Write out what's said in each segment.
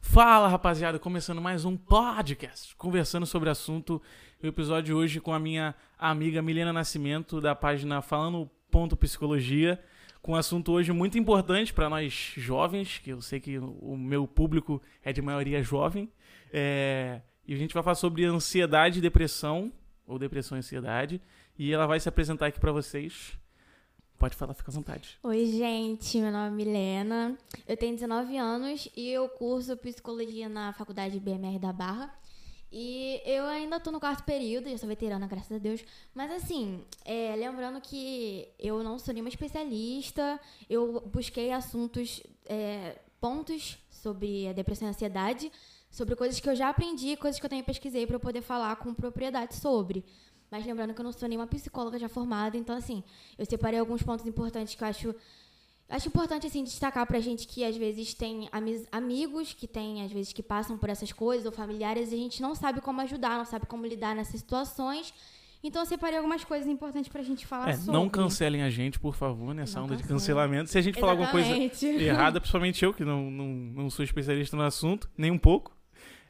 Fala rapaziada, começando mais um podcast, conversando sobre assunto. O episódio de hoje com a minha amiga Milena Nascimento, da página Falando Ponto Psicologia, com um assunto hoje muito importante para nós jovens, que eu sei que o meu público é de maioria jovem. É, e a gente vai falar sobre ansiedade e depressão, ou depressão e ansiedade. E ela vai se apresentar aqui para vocês. Pode falar, fica à vontade. Oi, gente, meu nome é Milena. Eu tenho 19 anos e eu curso psicologia na faculdade BMR da Barra. E eu ainda tô no quarto período, já sou veterana, graças a Deus. Mas assim, é, lembrando que eu não sou nenhuma especialista, eu busquei assuntos, é, pontos sobre a depressão e a ansiedade, sobre coisas que eu já aprendi, coisas que eu também pesquisei para eu poder falar com propriedade sobre. Mas lembrando que eu não sou nenhuma psicóloga já formada, então assim, eu separei alguns pontos importantes que eu acho Acho importante, assim, destacar pra gente que às vezes tem amigos que tem, às vezes, que passam por essas coisas, ou familiares, e a gente não sabe como ajudar, não sabe como lidar nessas situações. Então eu separei algumas coisas importantes pra gente falar é, sobre. Não cancelem a gente, por favor, nessa Não onda de cancelamento. Se a gente falar alguma coisa Exatamente. errada, principalmente eu, que não, não, não sou especialista no assunto, nem um pouco.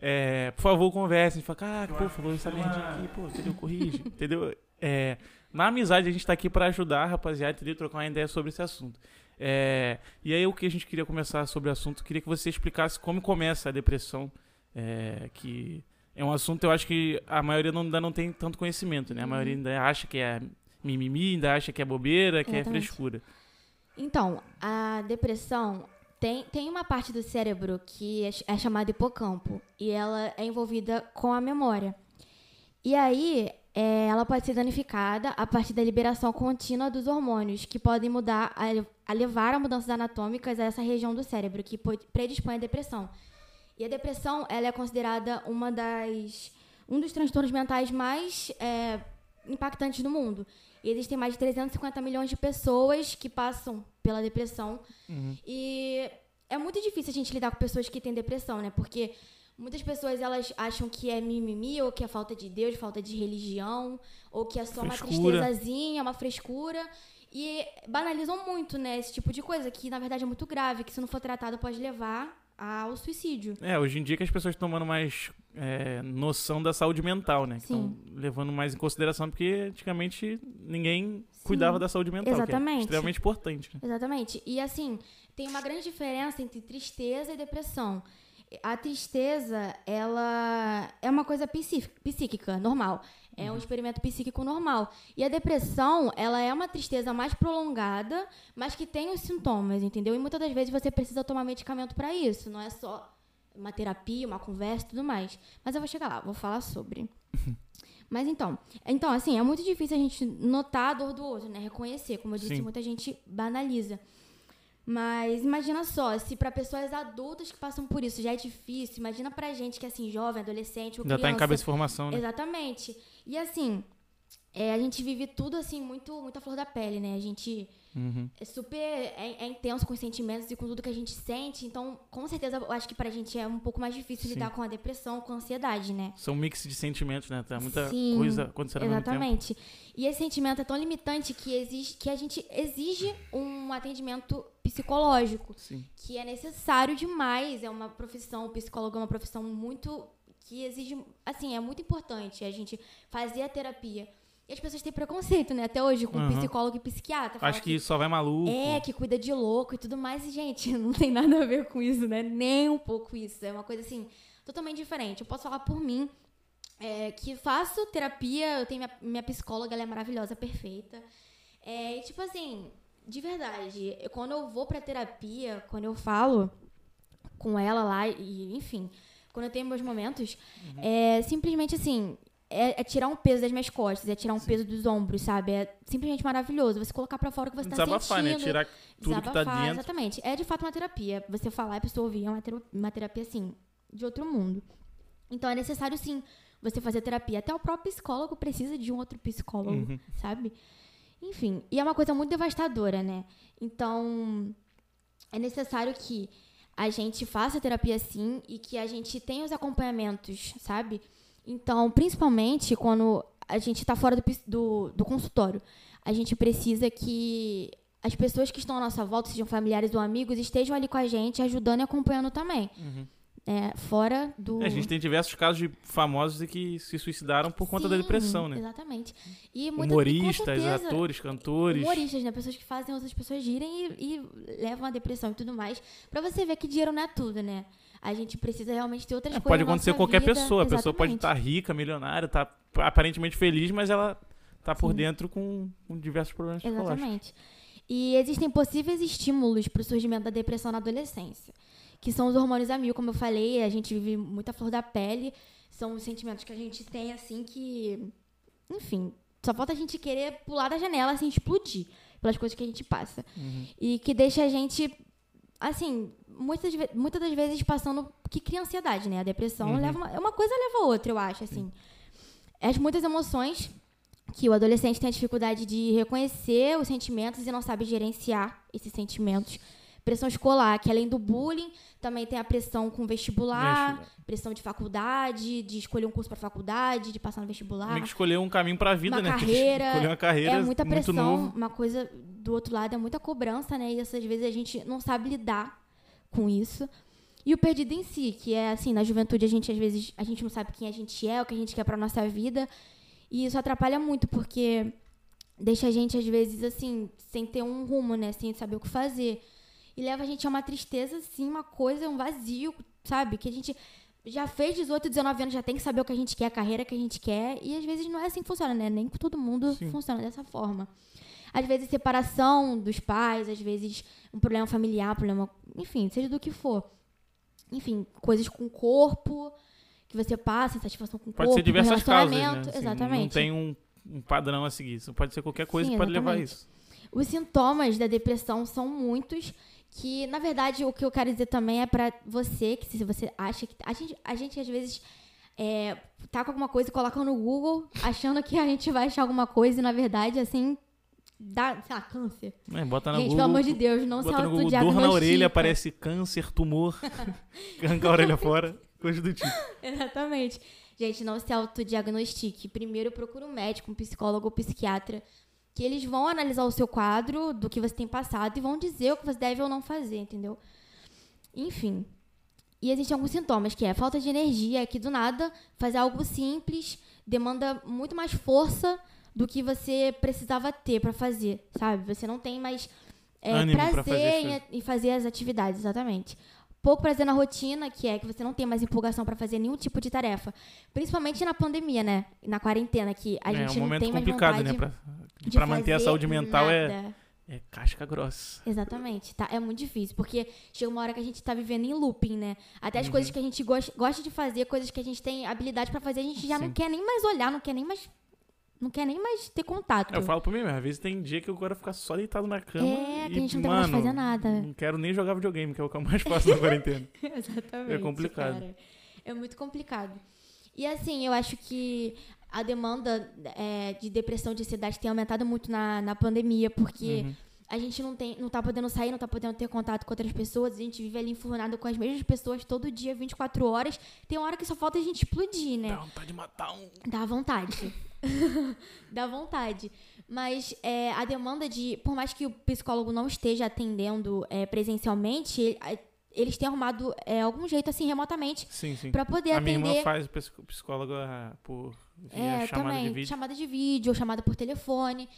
É, por favor, conversem. Fala, cara, pô, falou essa merdinha aqui, pô, entendeu? Corrige, entendeu? É, na amizade, a gente tá aqui pra ajudar, rapaziada, entendeu? Trocar uma ideia sobre esse assunto. É, e aí, o que a gente queria começar sobre o assunto, eu queria que você explicasse como começa a depressão, é, que é um assunto eu acho que a maioria não, ainda não tem tanto conhecimento, né? A maioria ainda acha que é mimimi, ainda acha que é bobeira, que é Exatamente. frescura. Então, a depressão tem, tem uma parte do cérebro que é, é chamada hipocampo e ela é envolvida com a memória. E aí, é, ela pode ser danificada a partir da liberação contínua dos hormônios, que podem mudar a, a levar a mudanças anatômicas a essa região do cérebro, que predispõe à depressão. E a depressão, ela é considerada uma das um dos transtornos mentais mais é, impactantes do mundo. E existem mais de 350 milhões de pessoas que passam pela depressão. E é muito difícil a gente lidar com pessoas que têm depressão, né? Porque muitas pessoas elas acham que é mimimi, ou que é falta de Deus, falta de religião, ou que é só uma Frescura. tristezazinha, uma frescura. E banalizam muito, né? Esse tipo de coisa, que na verdade é muito grave, que se não for tratado pode levar ao suicídio. É, hoje em dia que as pessoas estão tomando mais é, noção da saúde mental, né? Estão Sim. levando mais em consideração, porque antigamente ninguém cuidava da saúde mental. Que é Exatamente. extremamente importante. Né? Exatamente. E assim, tem uma grande diferença entre tristeza e depressão. A tristeza, ela é uma coisa psí- psíquica, normal. É um experimento psíquico normal. E a depressão, ela é uma tristeza mais prolongada, mas que tem os sintomas, entendeu? E muitas das vezes você precisa tomar medicamento para isso. Não é só uma terapia, uma conversa e tudo mais. Mas eu vou chegar lá, vou falar sobre. Mas então, então, assim, é muito difícil a gente notar a dor do outro, né? Reconhecer. Como eu disse, Sim. muita gente banaliza. Mas imagina só, se para pessoas adultas que passam por isso já é difícil, imagina pra gente que é assim, jovem, adolescente, ou Já tá em criança. cabeça de formação, né? Exatamente. E assim, é, a gente vive tudo assim, muito, muito à flor da pele, né? A gente Uhum. é super é, é intenso com os sentimentos e com tudo que a gente sente. Então, com certeza, eu acho que pra gente é um pouco mais difícil Sim. lidar com a depressão, com a ansiedade, né? São um mix de sentimentos, né? Tá muita Sim, coisa acontecendo. Exatamente. E esse sentimento é tão limitante que, exige, que a gente exige um atendimento psicológico, Sim. que é necessário demais. É uma profissão, o psicólogo é uma profissão muito. Que exige. assim, é muito importante a gente fazer a terapia. E as pessoas têm preconceito, né? Até hoje, com Aham. psicólogo e psiquiatra. Acho que só vai maluco. é, que cuida de louco e tudo mais. E, gente, não tem nada a ver com isso, né? Nem um pouco isso. É uma coisa, assim, totalmente diferente. Eu posso falar por mim, é, que faço terapia, eu tenho minha, minha psicóloga, ela é maravilhosa, perfeita. É, e, tipo assim, de verdade, quando eu vou pra terapia, quando eu falo com ela lá, e enfim, quando eu tenho meus momentos, é simplesmente assim. É, é tirar um peso das minhas costas, é tirar um peso dos ombros, sabe? É simplesmente maravilhoso. Você colocar pra fora o que você tá Desabafar, sentindo. né? Tirar tudo que tá Desabafar, dentro. Exatamente. É de fato uma terapia. Você falar e a pessoa ouvir é uma, tero- uma terapia, assim, de outro mundo. Então é necessário, sim, você fazer terapia. Até o próprio psicólogo precisa de um outro psicólogo, Uhum. sabe? Enfim, e é uma coisa muito devastadora, né? Então, é necessário que a gente faça terapia sim e que a gente tenha os acompanhamentos, sabe? Então, principalmente quando a gente tá fora do, do, do consultório, a gente precisa que as pessoas que estão à nossa volta, sejam familiares ou amigos, estejam ali com a gente, ajudando e acompanhando também. Uhum. É, fora do. É, a gente tem diversos casos de famosos que se suicidaram por conta da Sim, depressão, né? Exatamente. E muita, Humoristas, certeza, atores, cantores. Humoristas, né? Pessoas que fazem outras pessoas girem e, e levam a depressão e tudo mais. Pra você ver que dinheiro não é tudo, né? A gente precisa realmente ter outras É, coisas. pode acontecer qualquer vida. pessoa. A pessoa pode Exatamente. estar rica, milionária, tá aparentemente feliz, mas ela tá por Sim. dentro com, com diversos problemas psicológicos. Exatamente. E existem possíveis estímulos para o surgimento da depressão na adolescência, que são os hormônios a mil, como eu falei, a gente vive muita flor da pele, são os sentimentos que a gente tem, assim, que. Enfim, só falta a gente querer pular da janela, assim, explodir pelas coisas que a gente passa. Uhum. E que deixa a gente, assim, muitas, muitas das vezes passando. que cria ansiedade, né? A depressão Uhum. leva uma, é uma coisa leva a outra, eu acho, assim. As muitas emoções que o adolescente tem a dificuldade de reconhecer os sentimentos e não sabe gerenciar esses sentimentos. Pressão escolar, que além do bullying, também tem a pressão com vestibular, pressão de faculdade, de escolher um curso para faculdade, de passar no vestibular. Meio que escolher um caminho pra vida, Uma né? carreira, Escolher uma carreira É muita pressão, uma coisa do outro lado é muita cobrança, né? E essas vezes a gente não sabe lidar com isso. E o perdido em si, que é assim, na juventude a gente às vezes a gente não sabe quem a gente é, o que a gente quer pra nossa vida. E isso atrapalha muito, porque deixa a gente às vezes assim, sem ter um rumo, né, sem saber o que fazer. E leva a gente a uma tristeza assim, uma coisa, um vazio, sabe? Que a gente já fez 18, 19 anos, já tem que saber o que a gente quer, a carreira que a gente quer. E às vezes não é assim que funciona, né? Nem com todo mundo Sim. funciona dessa forma. Às vezes separação dos pais, às vezes um problema familiar, problema, enfim, seja do que for. Enfim, coisas com o corpo que você passa, insatisfação com o Pode corpo, ser diversas com causas, né? relacionamento, Assim, exatamente. Não tem um, um padrão a seguir. Isso pode ser qualquer coisa Sim, que pode levar a isso. Os sintomas da depressão são muitos, que na verdade o que eu quero dizer também é pra você, que se você acha que a gente, a gente às vezes é, tá com alguma coisa e coloca no Google, achando que a gente vai achar alguma coisa e na verdade assim dá, sei lá, câncer. É, bota no gente, Google. pelo amor de Deus, não se Google, dor autodiagnostica. na orelha, aparece câncer, tumor, arranca a orelha fora, coisa do tipo. Exatamente. Gente, não se autodiagnostique. Primeiro procura um médico, um psicólogo ou psiquiatra, que eles vão analisar o seu quadro, do que você tem passado, e vão dizer o que você deve ou não fazer, entendeu? Enfim. E existem alguns sintomas, que é falta de energia, que do nada fazer algo simples demanda muito mais força do que você precisava ter pra fazer, sabe? Você não tem mais é, fazer prazer as em, em fazer as atividades, exatamente. Pouco prazer na rotina, que é que você não tem mais empolgação pra fazer nenhum tipo de tarefa. Principalmente na pandemia, né? Na quarentena, que a é gente um não tem mais complicado, vontade né? Pra, de pra manter a saúde mental é, nada. é casca grossa. Exatamente, tá? É muito difícil, porque chega uma hora que a gente tá vivendo em looping, né? Até Uhum. as coisas que a gente gosta, gosta de fazer, coisas que a gente tem habilidade pra fazer, a gente já não Sim. quer nem mais olhar, não quer nem mais. Não quer nem mais ter contato. Eu falo pra mim mesmo, às vezes tem dia que eu quero ficar só deitado na cama. É, e, que a gente não tem mano, fazer nada. Não quero nem jogar videogame, que é o que eu mais faço na quarentena. Exatamente. É complicado. cara. É muito complicado. E assim, eu acho que a demanda é, de depressão, de ansiedade tem aumentado muito na, na pandemia, porque Uhum. A gente não, tem, não tá podendo sair, não tá podendo ter contato com outras pessoas, a gente vive ali enfurnado com as mesmas pessoas todo dia, 24 horas. Tem uma hora que só falta a gente explodir, né? Dá vontade de matar um. Dá vontade. Dá vontade. Mas é, a demanda de. Por mais que o psicólogo não esteja atendendo é, presencialmente, ele- a- eles têm arrumado é, algum jeito assim remotamente Sim, sim. pra poder A minha atender. irmã faz psicóloga por É, chamada também. de vídeo. Chamada de vídeo, chamada por telefone.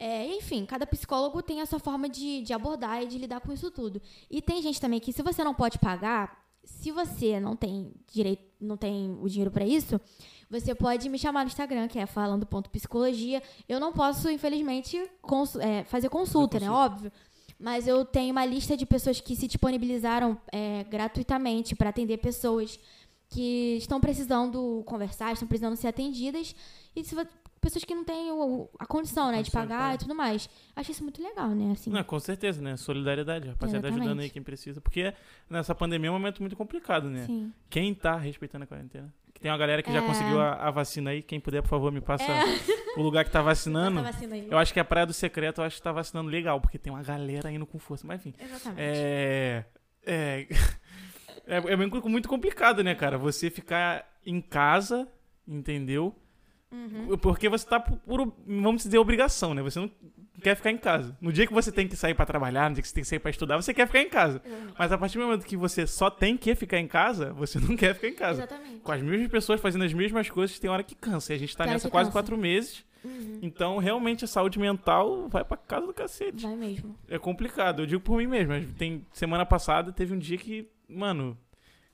É, enfim, cada psicólogo tem a sua forma de, de abordar e de lidar com isso tudo. E tem gente também que, se você não pode pagar, se você não tem direito, não tem o dinheiro pra isso, você pode me chamar no Instagram, que é falando.psicologia. Eu não posso, infelizmente, consu- é, fazer consulta, né? Óbvio. Mas eu tenho uma lista de pessoas que se disponibilizaram é, gratuitamente para atender pessoas que estão precisando conversar, estão precisando ser atendidas. E se pessoas que não têm o- a condição, né, de pagar pagar. e tudo mais. Acho isso muito legal, né? Assim. Não, com certeza, né? Solidariedade. Rapaziada Exatamente. ajudando aí quem precisa. Porque nessa pandemia é um momento muito complicado, né? Sim. Quem tá respeitando a quarentena? Que Tem uma galera que já É. conseguiu a, a vacina aí. Quem puder, por favor, me passa É. o lugar que tá vacinando. Aí. Eu acho que a Praia do Secreto, eu acho que tá vacinando legal, porque tem uma galera indo com força. Mas enfim. Exatamente. É. É. É, é muito muito complicado, né, cara? Você ficar em casa, entendeu? Uhum. Porque você tá por, vamos dizer, obrigação, né? Você não, quer ficar em casa. No dia que você tem que sair pra trabalhar, no dia que você tem que sair pra estudar, você quer ficar em casa. Mas a partir do momento que você só tem que ficar em casa, você não quer ficar em casa. Exatamente. Com as mesmas pessoas fazendo as mesmas coisas, tem hora que cansa. E a gente tá nessa quase quatro meses. Uhum. Então, realmente, a saúde mental vai pra casa do cacete. Vai mesmo. É complicado. Eu digo por mim mesmo. Tem semana passada teve um dia que, mano,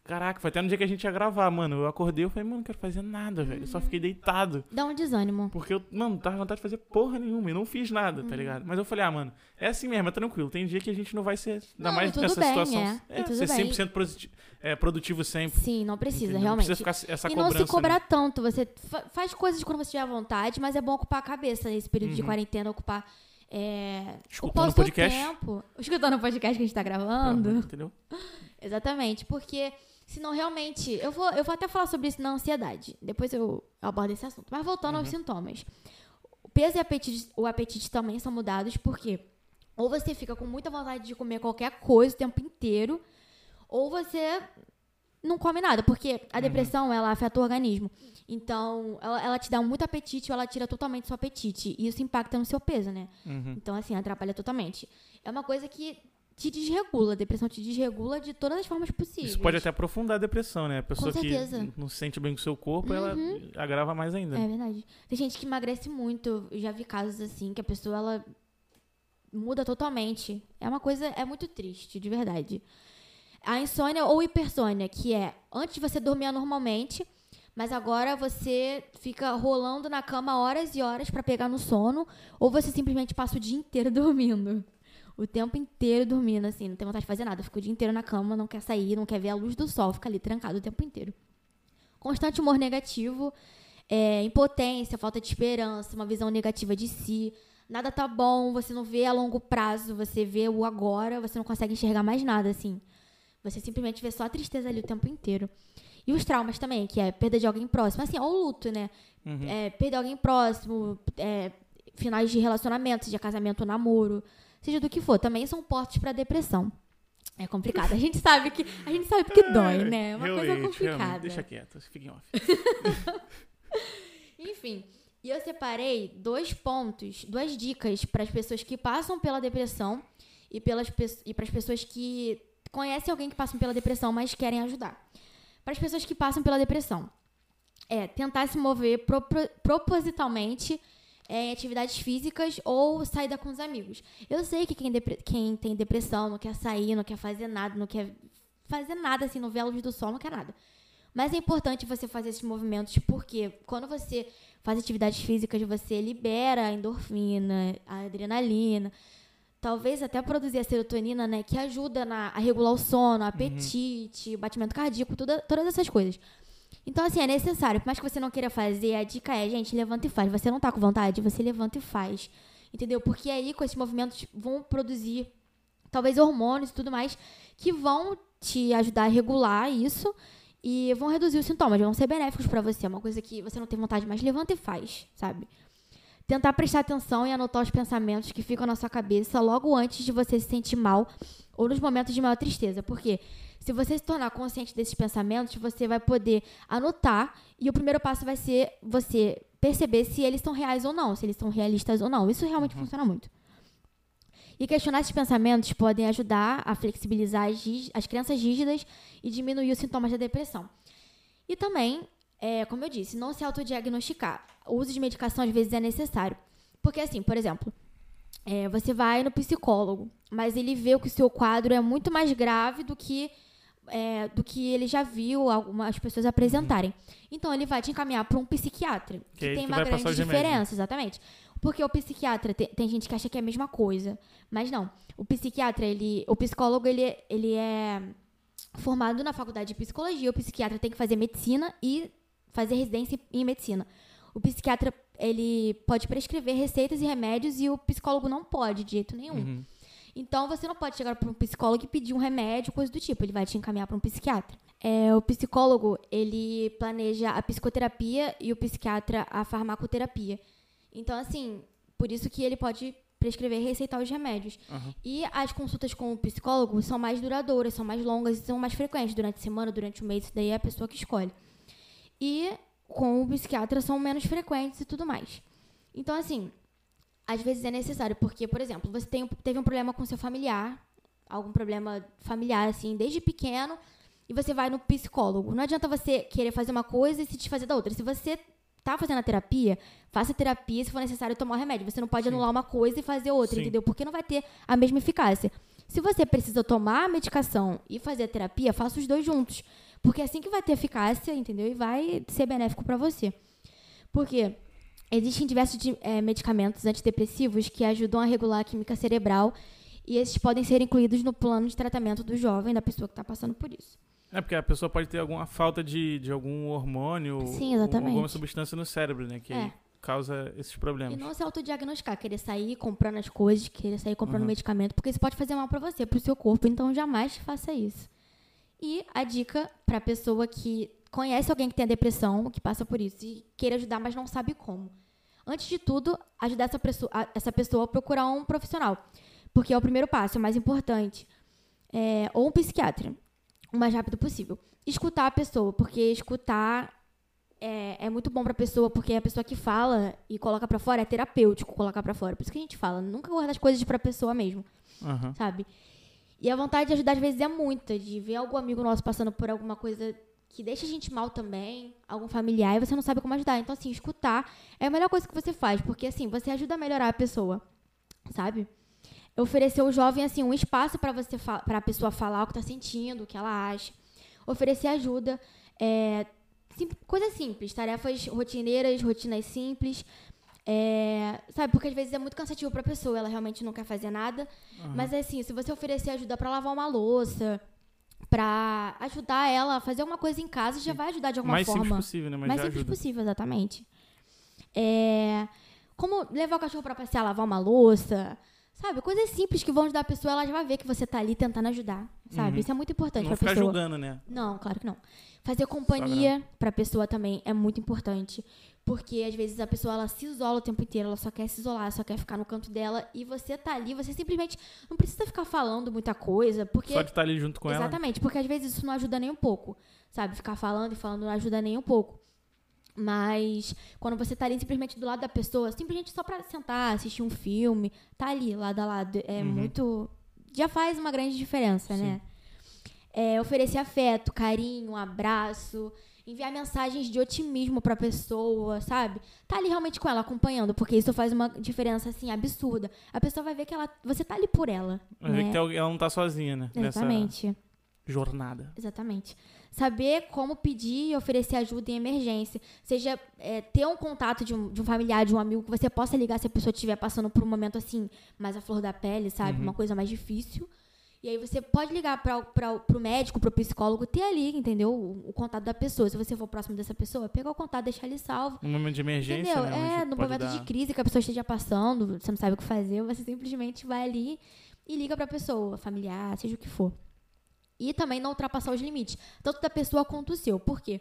caraca, foi até no dia que a gente ia gravar, mano. Eu acordei, eu falei, mano, não quero fazer nada, velho. Eu só fiquei deitado. Dá um desânimo. Porque eu, mano, tava vontade de fazer porra nenhuma e não fiz nada, Uhum. tá ligado? Mas eu falei, ah, mano, é assim mesmo, é tranquilo. Tem dia que a gente não vai ser, ainda Não, mais tudo nessa bem, situação. é. Tudo ser bem. 100% positi- é, produtivo sempre. Sim, não precisa, entendeu? realmente. Não precisa ficar essa e não se cobrar né? tanto. Você fa- faz coisas quando você tiver vontade, mas é bom ocupar a cabeça nesse período de Uhum. quarentena, ocupar. É, Escutando o podcast. tempo. Escutando o podcast que a gente tá gravando. amor, Entendeu? Exatamente, porque senão realmente. Eu vou, eu vou até falar sobre isso na ansiedade. Depois eu abordo esse assunto. Mas voltando aos Uhum. sintomas. O peso e apetite, o apetite também são mudados, porque ou você fica com muita vontade de comer qualquer coisa o tempo inteiro, ou você não come nada, porque a depressão ela afeta o organismo. Então, ela, ela te dá muito apetite ou ela tira totalmente seu apetite. E isso impacta no seu peso, né? Uhum. Então, assim, atrapalha totalmente. É uma coisa que te desregula. A depressão te desregula de todas as formas possíveis. Isso pode até aprofundar a depressão, né? A pessoa que. Uhum. não se sente bem com o seu corpo, ela agrava mais ainda. É verdade. Tem gente que emagrece muito. Eu já vi casos assim que a pessoa ela muda totalmente. É uma coisa é muito triste, de verdade. A insônia ou hipersônia, que é antes você dormir normalmente, mas agora você fica rolando na cama horas e horas pra pegar no sono, ou você simplesmente passa o dia inteiro dormindo. O tempo inteiro dormindo, assim, não tem vontade de fazer nada. Fica o dia inteiro na cama, não quer sair, não quer ver a luz do sol, fica ali trancado o tempo inteiro. Constante humor negativo, é, impotência, falta de esperança, uma visão negativa de si. Nada tá bom, você não vê a longo prazo, você vê o agora, você não consegue enxergar mais nada, assim. Você simplesmente vê só a tristeza ali o tempo inteiro. E os traumas também, que é perda de alguém próximo, assim, ou o luto, né? Uhum. É, perder alguém próximo, é, finais de relacionamento, seja casamento ou namoro, seja do que for, também são portos pra depressão. É complicado. A gente sabe que a gente sabe que dói, né? É uma coisa complicada. Deixa quieto, fica em off. Enfim, e eu separei dois pontos, duas dicas para as pessoas que passam pela depressão e pelas pe- e para as pessoas que conhecem alguém que passam pela depressão, mas querem ajudar. Para as pessoas que passam pela depressão, é tentar se mover propro- propositalmente é, em atividades físicas ou saída com os amigos. Eu sei que quem, quem tem depressão não quer sair, não quer fazer nada, não quer fazer nada assim, não vê a luz do sol, não quer nada. Mas é importante você fazer esses movimentos porque quando você faz atividades físicas, você libera a endorfina, a adrenalina, talvez até produzir a serotonina, né, que ajuda na, a regular o sono, o apetite, o batimento cardíaco, tudo, todas essas coisas. Então, assim, é necessário. Por mais que você não queira fazer, a dica é, gente, levanta e faz. Você não tá com vontade, você levanta e faz. Entendeu? Porque aí, com esses movimentos, vão produzir talvez hormônios e tudo mais que vão te ajudar a regular isso e vão reduzir os sintomas, vão ser benéficos pra você. É uma coisa que você não tem vontade, mas levanta e faz, sabe? Tentar prestar atenção e anotar os pensamentos que ficam na sua cabeça logo antes de você se sentir mal ou nos momentos de maior tristeza. Porque se você se tornar consciente desses pensamentos, você vai poder anotar e o primeiro passo vai ser você perceber se eles são reais ou não, se eles são realistas ou não. Isso realmente funciona muito. E questionar esses pensamentos podem ajudar a flexibilizar as, as crenças rígidas e diminuir os sintomas da depressão. E também, é, como eu disse, não se autodiagnosticar. O uso de medicação às vezes é necessário. Porque, assim, por exemplo, é, você vai no psicólogo, mas ele vê que o seu quadro é muito mais grave do que, é, do que ele já viu algumas pessoas apresentarem. Então, ele vai te encaminhar para um psiquiatra, que, Que tem uma grande diferença, exatamente. Porque o psiquiatra, tem, tem gente que acha que é a mesma coisa, mas não. O psiquiatra, ele, o psicólogo, ele, ele é formado na faculdade de psicologia, o psiquiatra tem que fazer medicina e fazer residência em medicina. O psiquiatra, ele pode prescrever receitas e remédios e o psicólogo não pode, de jeito nenhum. Uhum. Então, você não pode chegar para um psicólogo e pedir um remédio, coisa do tipo. Ele vai te encaminhar para um psiquiatra. É, o psicólogo, ele planeja a psicoterapia e o psiquiatra a farmacoterapia. Então, assim, por isso que ele pode prescrever e receitar os remédios. Aham. E as consultas com o psicólogo são mais duradouras, são mais longas e são mais frequentes durante a semana, durante o mês. Isso daí é a pessoa que escolhe. E com o psiquiatra são menos frequentes e tudo mais. Então, assim, às vezes é necessário, porque, por exemplo, você tem, teve um problema com seu familiar, algum problema familiar, assim, desde pequeno, e você vai no psicólogo. Não adianta você querer fazer uma coisa e se desfazer da outra. Se você tá fazendo a terapia, faça a terapia se for necessário tomar o remédio. Você não pode Sim. anular uma coisa e fazer outra, Sim. entendeu? Porque não vai ter a mesma eficácia. Se você precisa tomar a medicação e fazer a terapia, faça os dois juntos. Porque é assim que vai ter eficácia, entendeu? E vai ser benéfico pra você. Porque existem diversos de- eh, medicamentos antidepressivos que ajudam a regular a química cerebral e esses podem ser incluídos no plano de tratamento do jovem, da pessoa que está passando por isso. É porque a pessoa pode ter alguma falta de, de algum hormônio Sim, ou exatamente. alguma substância no cérebro, né? Que É. causa esses problemas. E não se autodiagnosticar, querer sair comprando as coisas, querer sair comprando Uhum. medicamento, porque isso pode fazer mal pra você, pro seu corpo, então jamais faça isso. E a dica pra pessoa que conhece alguém que tem a depressão, que passa por isso e queira ajudar, mas não sabe como. Antes de tudo, ajudar essa pessoa, a- essa pessoa a procurar um profissional, porque é o primeiro passo, é o mais importante. É, ou um psiquiatra, o mais rápido possível. Escutar a pessoa, porque escutar é, é muito bom pra pessoa, porque a pessoa que fala e coloca pra fora é terapêutico colocar pra fora. Por isso que a gente fala, nunca guarda as coisas pra pessoa mesmo, Aham. sabe? E a vontade de ajudar às vezes é muita, de ver algum amigo nosso passando por alguma coisa que deixa a gente mal também, algum familiar, e você não sabe como ajudar. Então, assim, escutar é a melhor coisa que você faz, porque assim, você ajuda a melhorar a pessoa, sabe? Oferecer ao jovem, assim, um espaço pra você para a pessoa falar o que tá sentindo, o que ela acha. Oferecer ajuda, é, sim- coisas simples, tarefas rotineiras, rotinas simples. É, sabe, porque às vezes é muito cansativo pra pessoa, ela realmente não quer fazer nada. Mas é assim, se você oferecer ajuda pra lavar uma louça, pra ajudar ela a fazer alguma coisa em casa, já vai ajudar de alguma mais forma. simples possível, né? Mas mais simples ajuda. possível, exatamente. É, como levar o cachorro pra passear, lavar uma louça, sabe? Coisas simples que vão ajudar a pessoa, ela já vai ver que você tá ali tentando ajudar, sabe? Uhum. Isso é muito importante Não pra ficar pessoa. julgando, né? Não, claro que não. Fazer companhia pra pessoa também é muito importante. Porque às vezes a pessoa ela se isola o tempo inteiro, ela só quer se isolar, só quer ficar no canto dela e você tá ali, você simplesmente não precisa ficar falando muita coisa, porque Só de estar ali junto com ela. Exatamente, porque às vezes isso não ajuda nem um pouco, sabe? Ficar falando e falando não ajuda nem um pouco. Mas quando você tá ali simplesmente do lado da pessoa, simplesmente só pra sentar, assistir um filme, tá ali, lado a lado, é Uhum. muito. Já faz uma grande diferença, né? É, oferecer afeto, carinho, abraço, enviar mensagens de otimismo pra pessoa, sabe? Tá ali realmente com ela, acompanhando, porque isso faz uma diferença, assim, absurda. A pessoa vai ver que ela, você tá ali por ela. Vai ver né? que tem alguém- ela não tá sozinha, né? Exatamente. Nessa jornada. Exatamente. Saber como pedir e oferecer ajuda em emergência. Seja é, ter um contato de um, de um familiar, de um amigo que você possa ligar se a pessoa estiver passando por um momento assim, mais à flor da pele, sabe? Uhum. Uma coisa mais difícil. E aí você pode ligar para pro médico, pro psicólogo, ter ali, entendeu? O, o contato da pessoa. Se você for próximo dessa pessoa, pegar o contato, deixar ele salvo. No momento de emergência, Entendeu? né? É, no momento dar- de crise que a pessoa esteja passando, você não sabe o que fazer, você simplesmente vai ali e liga pra pessoa, familiar, seja o que for. E também não ultrapassar os limites, tanto da pessoa quanto o seu. Por quê?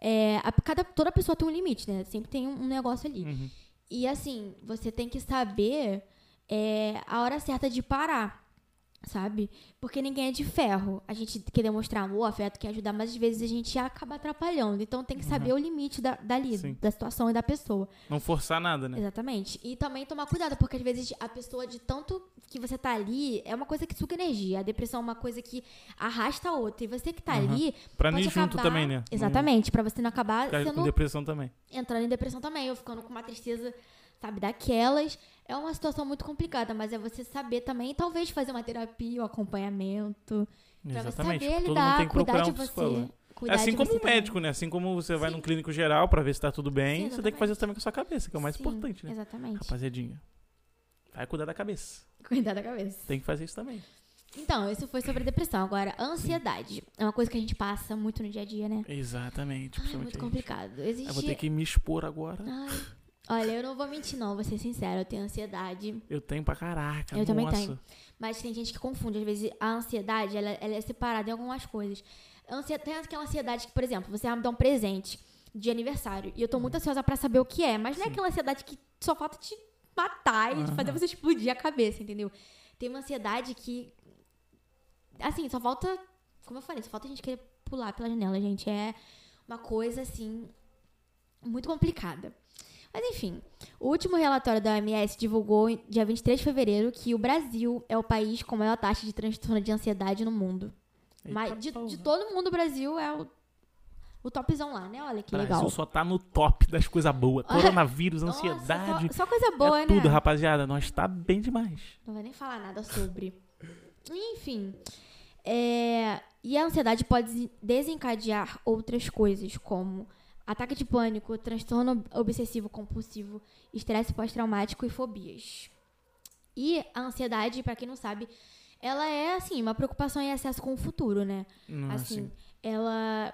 É, a- cada, toda pessoa tem um limite, né? Sempre tem um, um negócio ali. Uhum. E assim, você tem que saber é, a hora certa de parar. Sabe? Porque ninguém é de ferro. A gente quer demonstrar amor, afeto, quer ajudar, mas às vezes a gente acaba atrapalhando. Então tem que saber o limite da, dali, Sim. da situação e da pessoa. Não forçar nada, né? Exatamente. E também tomar cuidado, porque às vezes a pessoa, de tanto que você tá ali, é uma coisa que suga energia. A depressão é uma coisa que arrasta a outra. E você que tá Uhum. ali. Pra pode mim junto acabar- também, né? Exatamente, pra você não acabar Não ficar com sendo depressão também. entrando em depressão também, ou ficando com uma tristeza, sabe, daquelas. É uma situação muito complicada, mas é você saber também, talvez fazer uma terapia, um acompanhamento. Pra Exatamente. você saber Todo mundo lidar, tem que cuidar procurar de um você. psicólogo. cuidar assim de como o médico, né? Assim como você vai Sim. num clínico geral pra ver se tá tudo bem, Sim, você tem que fazer isso também com a sua cabeça, que é o mais Sim, importante, né? Exatamente. Rapaziadinha. Vai cuidar da cabeça. Cuidar da cabeça. Tem que fazer isso também. Então, isso foi sobre a depressão. Agora, ansiedade. É uma coisa que a gente passa muito no dia a dia, né? Exatamente. Ai, principalmente muito complicado. Existe... Eu vou ter que me expor agora. Ai, olha, eu não vou mentir, não. Vou ser sincera. Eu tenho ansiedade. Eu tenho pra caraca. Eu também nossa. tenho. Mas tem gente que confunde. Às vezes, a ansiedade, ela, ela é separada em algumas coisas. Tem aquela ansiedade que, por exemplo, você vai me dar um presente de aniversário. E eu tô muito ansiosa pra saber o que é. Mas não é Sim. aquela ansiedade que só falta te matar e fazer você explodir a cabeça, entendeu? Tem uma ansiedade que... Assim, só falta... Como eu falei, só falta a gente querer pular pela janela, gente. É uma coisa, assim, muito complicada. Mas enfim, o último relatório da OMS divulgou dia 23 de fevereiro que o Brasil é o país com maior taxa de transtorno de ansiedade no mundo. Eita Mas de, de todo mundo, o Brasil é o, o topzão lá, né? Olha que Brasil legal. só tá no top das coisas boas. Coronavírus, Nossa, ansiedade. Só, só coisa boa, é né? tudo, rapaziada. Nós tá bem demais. Não vai nem falar nada sobre. Enfim. é, E a ansiedade pode desencadear outras coisas, como ataque de pânico, transtorno obsessivo compulsivo, estresse pós-traumático e fobias. E a ansiedade, pra quem não sabe, ela é assim, uma preocupação em excesso com o futuro, né? Não, Assim, assim, ela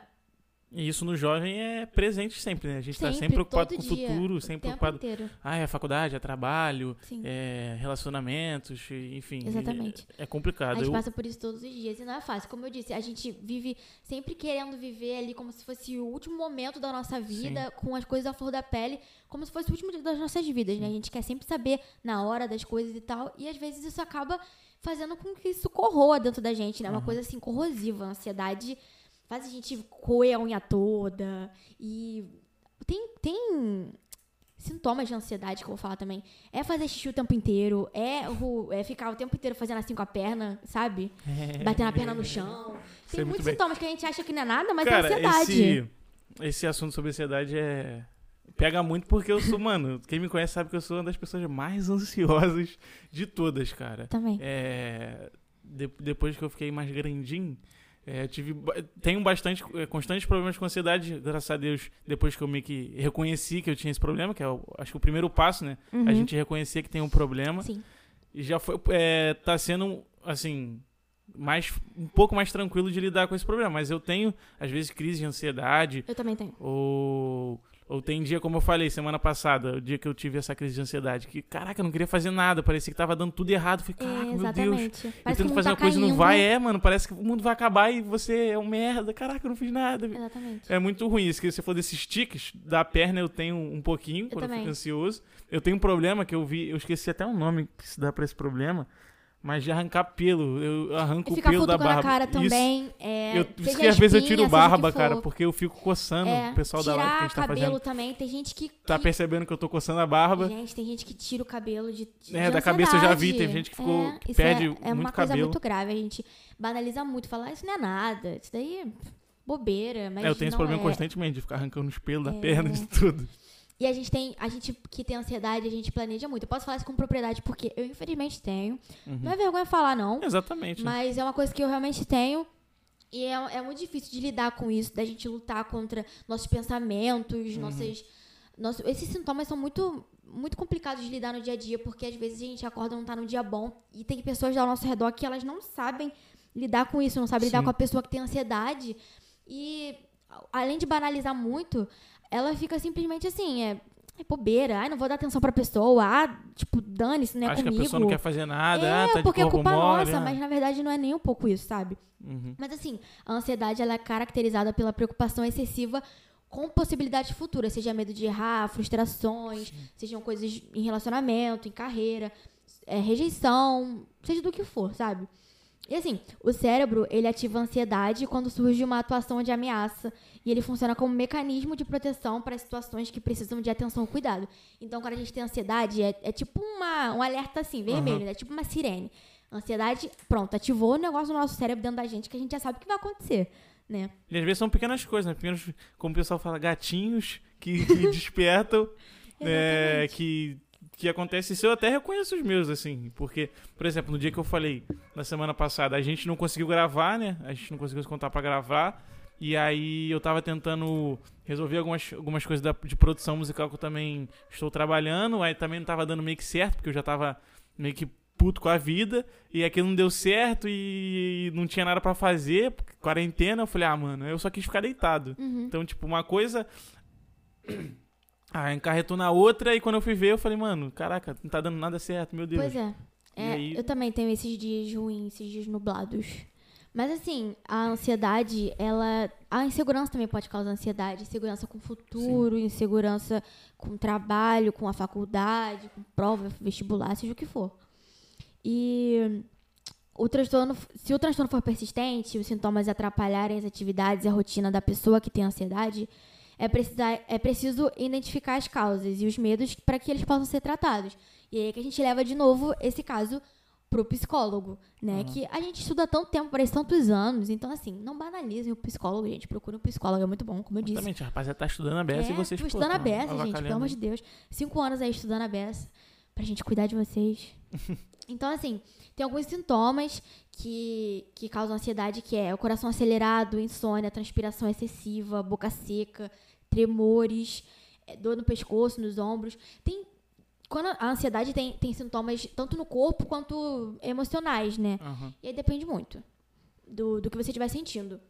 E isso no jovem é presente sempre, né? A gente tá Sempre, sempre preocupado com o dia, futuro, sempre preocupado. inteiro. Ah, é faculdade, é trabalho, Sim. é relacionamentos, enfim. Exatamente. É, é A complicado. gente Eu- passa por isso todos os dias e não é fácil. Como eu disse, a gente vive sempre querendo viver ali como se fosse o último momento da nossa vida, com as coisas à flor da pele, como se fosse o último dia das nossas vidas, né? A gente quer sempre saber na hora das coisas e tal, e às vezes isso acaba fazendo com que isso corroa dentro da gente, né? Uma coisa assim corrosiva. A ansiedade faz a gente coer a unha toda e tem tem sintomas de ansiedade que eu vou falar também. É fazer xixi o tempo inteiro, é, é ficar o tempo inteiro fazendo assim com a perna, sabe? Batendo a perna no chão. Tem muito muitos sintomas que a gente acha que não é nada, mas Cara, é ansiedade. Esse, esse assunto sobre ansiedade é. Pega muito porque eu sou, mano, quem me conhece sabe que eu sou uma das pessoas mais ansiosas de todas, cara. Também. É, de- depois que eu fiquei mais grandinho, é, tive, tenho bastante, é, constantes problemas com ansiedade, graças a Deus, depois que eu meio que reconheci que eu tinha esse problema, que é, o- acho que o primeiro passo, né? Uhum. A gente reconhecer que tem um problema. Sim. E já foi, é, tá sendo, assim, mais, um pouco mais tranquilo de lidar com esse problema. Mas eu tenho, às vezes, crise de ansiedade, Eu também tenho. ou, ou tem dia, como eu falei semana passada, o dia que eu tive essa crise de ansiedade, que, caraca, eu não queria fazer nada, parecia que tava dando tudo errado. Falei, caraca, é, meu Deus. Eu Parece que tento fazer tá uma coisa e não vai, é, mano, parece que o mundo vai acabar e você é um merda. Caraca, eu não fiz nada. Exatamente. É muito ruim. Isso que você falou desses tiques da perna, eu tenho um pouquinho quando eu também. fico ansioso. Eu tenho um problema que eu vi, eu esqueci até o nome que se dá pra esse problema, mas de arrancar pelo. Eu arranco o pelo da barba. a cara Isso. também. É, Eu, isso que às vezes eu tiro barba, cara, porque eu fico coçando É, o pessoal da live que a gente tá cabelo fazendo. também. Tem gente que. Tá percebendo que eu tô coçando a barba. Gente, tem gente que tira o cabelo de. de É, da cabeça eu já vi, tem gente que ficou- É, que isso perde é, é uma muito coisa cabelo. muito grave. A gente banaliza muito, fala, "Ah, isso não é nada. Isso daí é bobeira. Mas É, eu tenho esse problema é. constantemente de ficar arrancando os pelos da É. perna, de tudo. E a gente tem, a gente que tem ansiedade, a gente planeja muito. Eu posso falar isso com propriedade porque eu infelizmente tenho. Uhum. Não é vergonha falar não, Exatamente. mas é uma coisa que eu realmente tenho. E é, é muito difícil de lidar com isso, da gente lutar contra nossos pensamentos, Uhum. nossas nosso, esses sintomas são muito muito complicados de lidar no dia a dia, porque às vezes a gente acorda e não tá no dia bom e tem pessoas ao nosso redor que elas não sabem lidar com isso, não sabem lidar Sim. com a pessoa que tem ansiedade. E além de banalizar muito, ela fica simplesmente assim, é, é bobeira, ai, não vou dar atenção pra pessoa, ah, tipo, dane-se, não é Acho comigo. que a pessoa não quer fazer nada, é, ah, tá porque é culpa mole, nossa, ah. mas na verdade não é nem um pouco isso, sabe? Uhum. Mas assim, a ansiedade ela é caracterizada pela preocupação excessiva com possibilidades futuras, seja medo de errar, frustrações, sejam coisas em relacionamento, em carreira, é, rejeição, seja do que for, sabe? E assim, o cérebro, ele ativa a ansiedade quando surge uma atuação de ameaça e ele funciona como mecanismo de proteção para situações que precisam de atenção e cuidado. Então, quando a gente tem ansiedade, é, é tipo uma, um alerta assim, vermelho, né? Tipo uma sirene. Ansiedade, pronto, ativou o negócio no nosso cérebro dentro da gente que a gente já sabe o que vai acontecer, né? E às vezes são pequenas coisas, né? Pequenos, como o pessoal fala, gatinhos que, que despertam, é, Exatamente. que, que acontece. Isso eu até reconheço os meus, assim. Porque, por exemplo, no dia que eu falei, na semana passada, a gente não conseguiu gravar, né? A gente não conseguiu se contar pra gravar. E aí eu tava tentando resolver algumas, algumas coisas da- de produção musical que eu também estou trabalhando. Aí também não tava dando meio que certo, porque eu já tava meio que puto com a vida. E aquilo não deu certo e não tinha nada pra fazer. Quarentena, eu falei, ah, mano, eu só quis ficar deitado. Uhum. Então, tipo, uma coisa. Ah, encarretou na outra, e quando eu fui ver, eu falei, mano, caraca, não tá dando nada certo, meu Deus. Pois é. É, aí- Eu também tenho esses dias ruins, esses dias nublados. Mas assim, a ansiedade, ela. A insegurança também pode causar ansiedade. Insegurança com o futuro, insegurança com o trabalho, com a faculdade, com prova, vestibular, seja o que for. E o transtorno, se o transtorno for persistente, os sintomas atrapalharem as atividades e a rotina da pessoa que tem ansiedade, é, precisar, é preciso identificar as causas e os medos para que eles possam ser tratados. E aí é que a gente leva de novo esse caso pro psicólogo, né? Uhum. Que a gente estuda há tanto tempo, parece tantos anos. Então, assim, não banalizem o psicólogo, gente. Procure um psicólogo, é muito bom, como eu disse. Exatamente, a rapaziada tá estudando a beça É, e vocês tô pô, estudando a tão beça, gente, pelo amor de Deus. Cinco anos aí estudando a beça pra gente cuidar de vocês. então, assim, tem alguns sintomas que, que causam ansiedade, que é o coração acelerado, insônia, transpiração excessiva, boca seca, tremores, é, dor no pescoço, nos ombros. Tem. Quando a ansiedade tem, tem sintomas tanto no corpo quanto emocionais, né? Aham. E aí depende muito do, do que você estiver sentindo.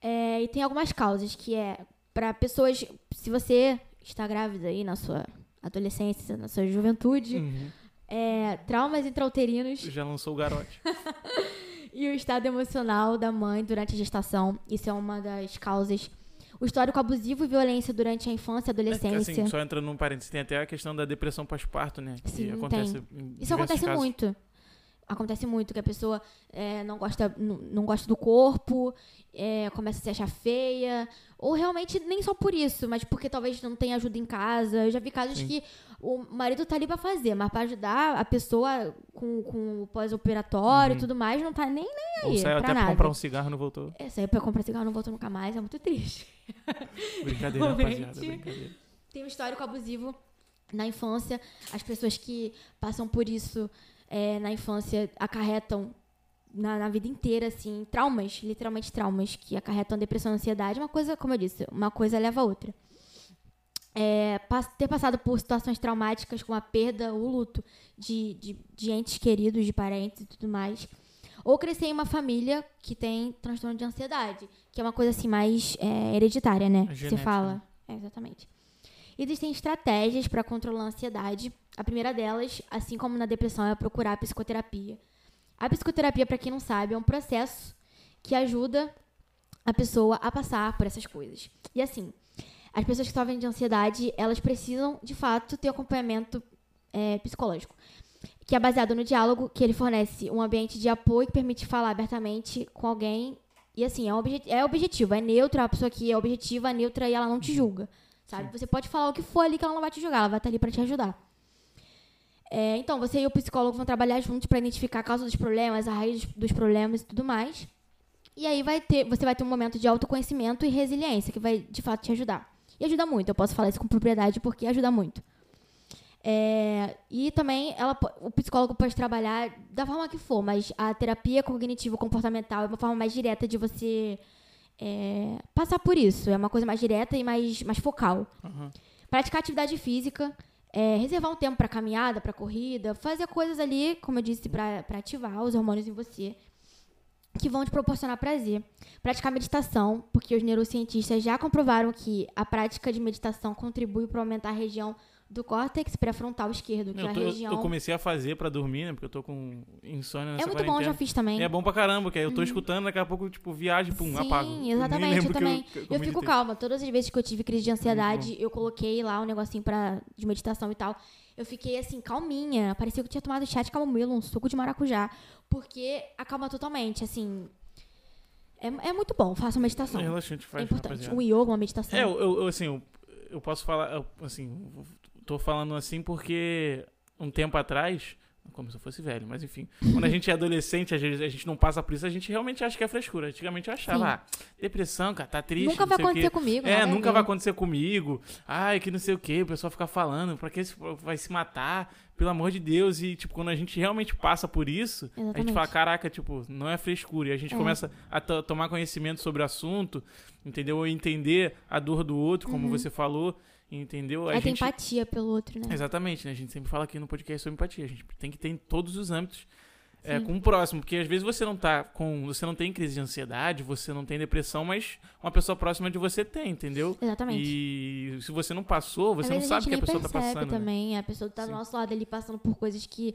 É, e tem algumas causas, que é para pessoas. Se você está grávida aí na sua adolescência, na sua juventude, Uhum. é, traumas intrauterinos Já lançou o garote. e o estado emocional da mãe durante a gestação. Isso é uma das causas. O histórico abusivo e violência durante a infância e É, adolescência. assim, só entrando num parênteses, tem até a questão da depressão pós-parto, né? Que Sim, acontece Isso acontece casos. muito. Acontece muito que a pessoa é, não, gosta, não, não gosta do corpo, é, começa a se achar feia, ou realmente nem só por isso, mas porque talvez não tenha ajuda em casa. Eu já vi casos Sim. que o marido tá ali pra fazer, mas pra ajudar a pessoa com, com o pós-operatório e Uhum. tudo mais, não tá nem, nem Ou aí. saiu pra até pra nada. comprar um cigarro e não voltou. É, saiu pra comprar cigarro, não voltou nunca mais, é muito triste. Brincadeira, rapaziada, brincadeira. tem um histórico abusivo na infância. As pessoas que passam por isso é, na infância acarretam na, na vida inteira, assim, traumas, literalmente traumas, que acarretam depressão e ansiedade. Uma coisa, como eu disse, uma coisa leva a outra. É, ter passado por situações traumáticas como a perda ou luto de, de, de entes queridos, de parentes e tudo mais. Ou crescer em uma família que tem transtorno de ansiedade, que é uma coisa assim mais é, hereditária, né? Que Você genética, fala. É, exatamente. Existem estratégias para controlar a ansiedade. A primeira delas, assim como na depressão, é procurar a psicoterapia. A psicoterapia, para quem não sabe, é um processo que ajuda a pessoa a passar por essas coisas. E assim, as pessoas que sofrem de ansiedade, elas precisam, de fato, ter acompanhamento é, psicológico. Que é baseado no diálogo, que ele fornece um ambiente de apoio que permite falar abertamente com alguém. E assim, é, obje é objetivo, é neutro, a pessoa que é objetiva, é neutra e ela não te julga. Sabe? Você pode falar o que for ali que ela não vai te julgar, ela vai estar ali para te ajudar. É, então, você e o psicólogo vão trabalhar juntos para identificar a causa dos problemas, a raiz dos problemas e tudo mais. E aí vai ter, você vai ter um momento de autoconhecimento e resiliência que vai de fato te ajudar. E ajuda muito, eu posso falar isso com propriedade porque ajuda muito. É, e também ela, o psicólogo pode trabalhar da forma que for, mas a terapia cognitivo-comportamental é uma forma mais direta de você é, passar por isso. É uma coisa mais direta e mais, mais focal. Aham. Praticar atividade física, é, reservar um tempo para caminhada, para corrida, fazer coisas ali, como eu disse, para ativar os hormônios em você, que vão te proporcionar prazer. Praticar meditação, porque os neurocientistas já comprovaram que a prática de meditação contribui para aumentar a região do córtex pré-frontal esquerdo, que é Eu, a tô- eu- região. eu comecei a fazer pra dormir, né? Porque eu tô com insônia nessa É muito bom, eu quarentena. já fiz também. É bom pra caramba, que aí eu tô escutando, daqui a pouco, tipo, viagem, pum, Sim, apago. Nem exatamente, eu também. que Eu fico meditei. calma. Todas as vezes que eu tive crise de ansiedade, Muito eu coloquei lá um negocinho pra, de meditação e tal. Eu fiquei assim, calminha. Parecia que eu tinha tomado chá de camomila, um suco de maracujá. Porque acalma totalmente, assim. É, é muito bom, façam meditação. É relaxante, É faz, importante. rapaziada. Um yoga, uma meditação. É, eu, eu- eu, assim, eu, eu posso falar, eu, assim, tô falando assim porque um tempo atrás, como se eu fosse velho, mas enfim, quando a gente é adolescente, às vezes a gente não passa por isso, a gente realmente acha que é frescura. Antigamente eu achava, ah, depressão, cara, tá triste, Nunca não vai quê. acontecer comigo. É, a nunca ver. vai acontecer comigo. Ai, que não sei o que, o pessoal fica falando, pra que esse- vai se matar? Pelo amor de Deus. E, tipo, quando a gente realmente passa por isso, a gente Exatamente. fala, caraca, tipo, não é frescura. E a gente É. começa a to- tomar conhecimento sobre o assunto, entendeu? Ou entender a dor do outro, como você falou, entendeu? A gente... empatia pelo outro, né? Exatamente, né? A gente sempre fala aqui no podcast sobre empatia. A gente tem que ter em todos os âmbitos. É, com o próximo, porque às vezes você não tá com. Você não tem crise de ansiedade, você não tem depressão, mas uma pessoa próxima de você tem, entendeu? Exatamente. E se você não passou, você não sabe o que a pessoa tá passando. né? também. A pessoa tá Sim. do nosso lado ali passando por coisas que